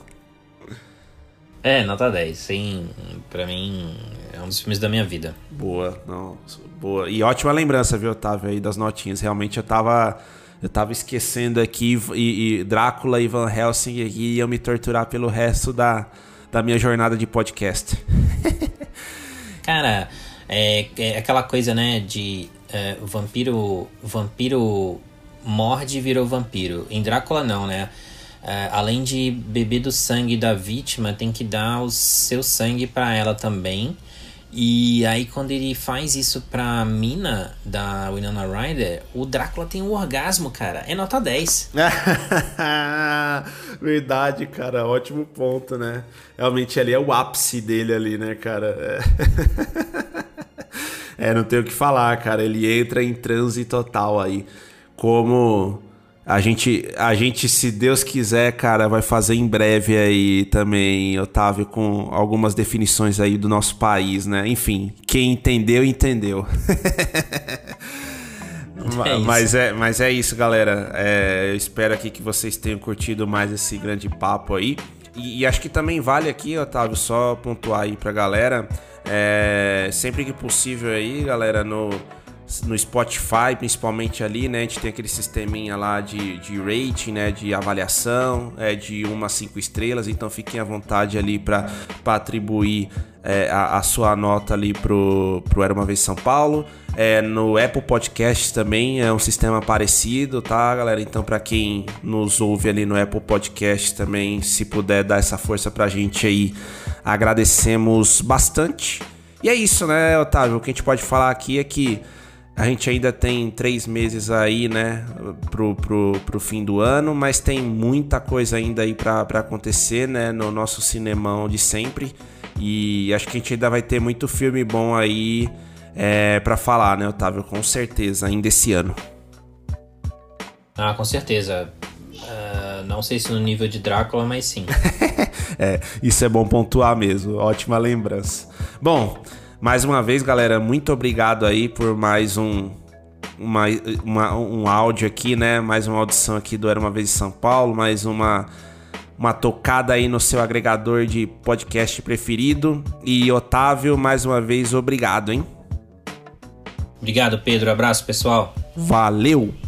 É, nota 10. Sim, pra mim é um dos filmes da minha vida. Boa, não, boa. E ótima lembrança, viu, Otávio, aí das notinhas. Realmente eu tava Eu tava esquecendo aqui e, e Drácula e Van Helsing aqui iam me torturar pelo resto da, da minha jornada de podcast. Cara, é, é aquela coisa, né, de é, vampiro. Vampiro morde e virou vampiro. Em Drácula não, né? É, além de beber do sangue da vítima, tem que dar o seu sangue para ela também. E aí quando ele faz isso pra mina da Winona Ryder, o Drácula tem um orgasmo, cara. É nota 10. Verdade, cara. Ótimo ponto, né? Realmente ali é o ápice dele ali, né, cara? É, é não tenho o que falar, cara. Ele entra em transe total aí. Como a gente, a gente, se Deus quiser, cara, vai fazer em breve aí também, Otávio, com algumas definições aí do nosso país, né? Enfim, quem entendeu, entendeu. É mas, é, mas é isso, galera. É, eu espero aqui que vocês tenham curtido mais esse grande papo aí. E, e acho que também vale aqui, Otávio, só pontuar aí pra galera. É, sempre que possível aí, galera, no no Spotify, principalmente ali, né? A gente tem aquele sisteminha lá de, de rating, né? De avaliação, é de uma a cinco estrelas. Então fiquem à vontade ali para atribuir é, a, a, sua nota ali pro, pro Era Uma Vez São Paulo. É, no Apple Podcast também é um sistema parecido, tá, galera? Então, para quem nos ouve ali no Apple Podcast também, se puder dar essa força pra gente aí, agradecemos bastante. E é isso, né, Otávio? O que a gente pode falar aqui é que a gente ainda tem três meses aí, né, pro, pro, pro fim do ano, mas tem muita coisa ainda aí para acontecer, né, no nosso cinemão de sempre. E acho que a gente ainda vai ter muito filme bom aí é, para falar, né, Otávio? Com certeza, ainda esse ano. Ah, com certeza. Uh, não sei se no nível de Drácula, mas sim. é, isso é bom pontuar mesmo. Ótima lembrança. Bom. Mais uma vez, galera, muito obrigado aí por mais um, uma, uma, um áudio aqui, né? Mais uma audição aqui do Era Uma Vez em São Paulo, mais uma, uma tocada aí no seu agregador de podcast preferido. E Otávio, mais uma vez, obrigado, hein? Obrigado, Pedro. Abraço, pessoal. Valeu!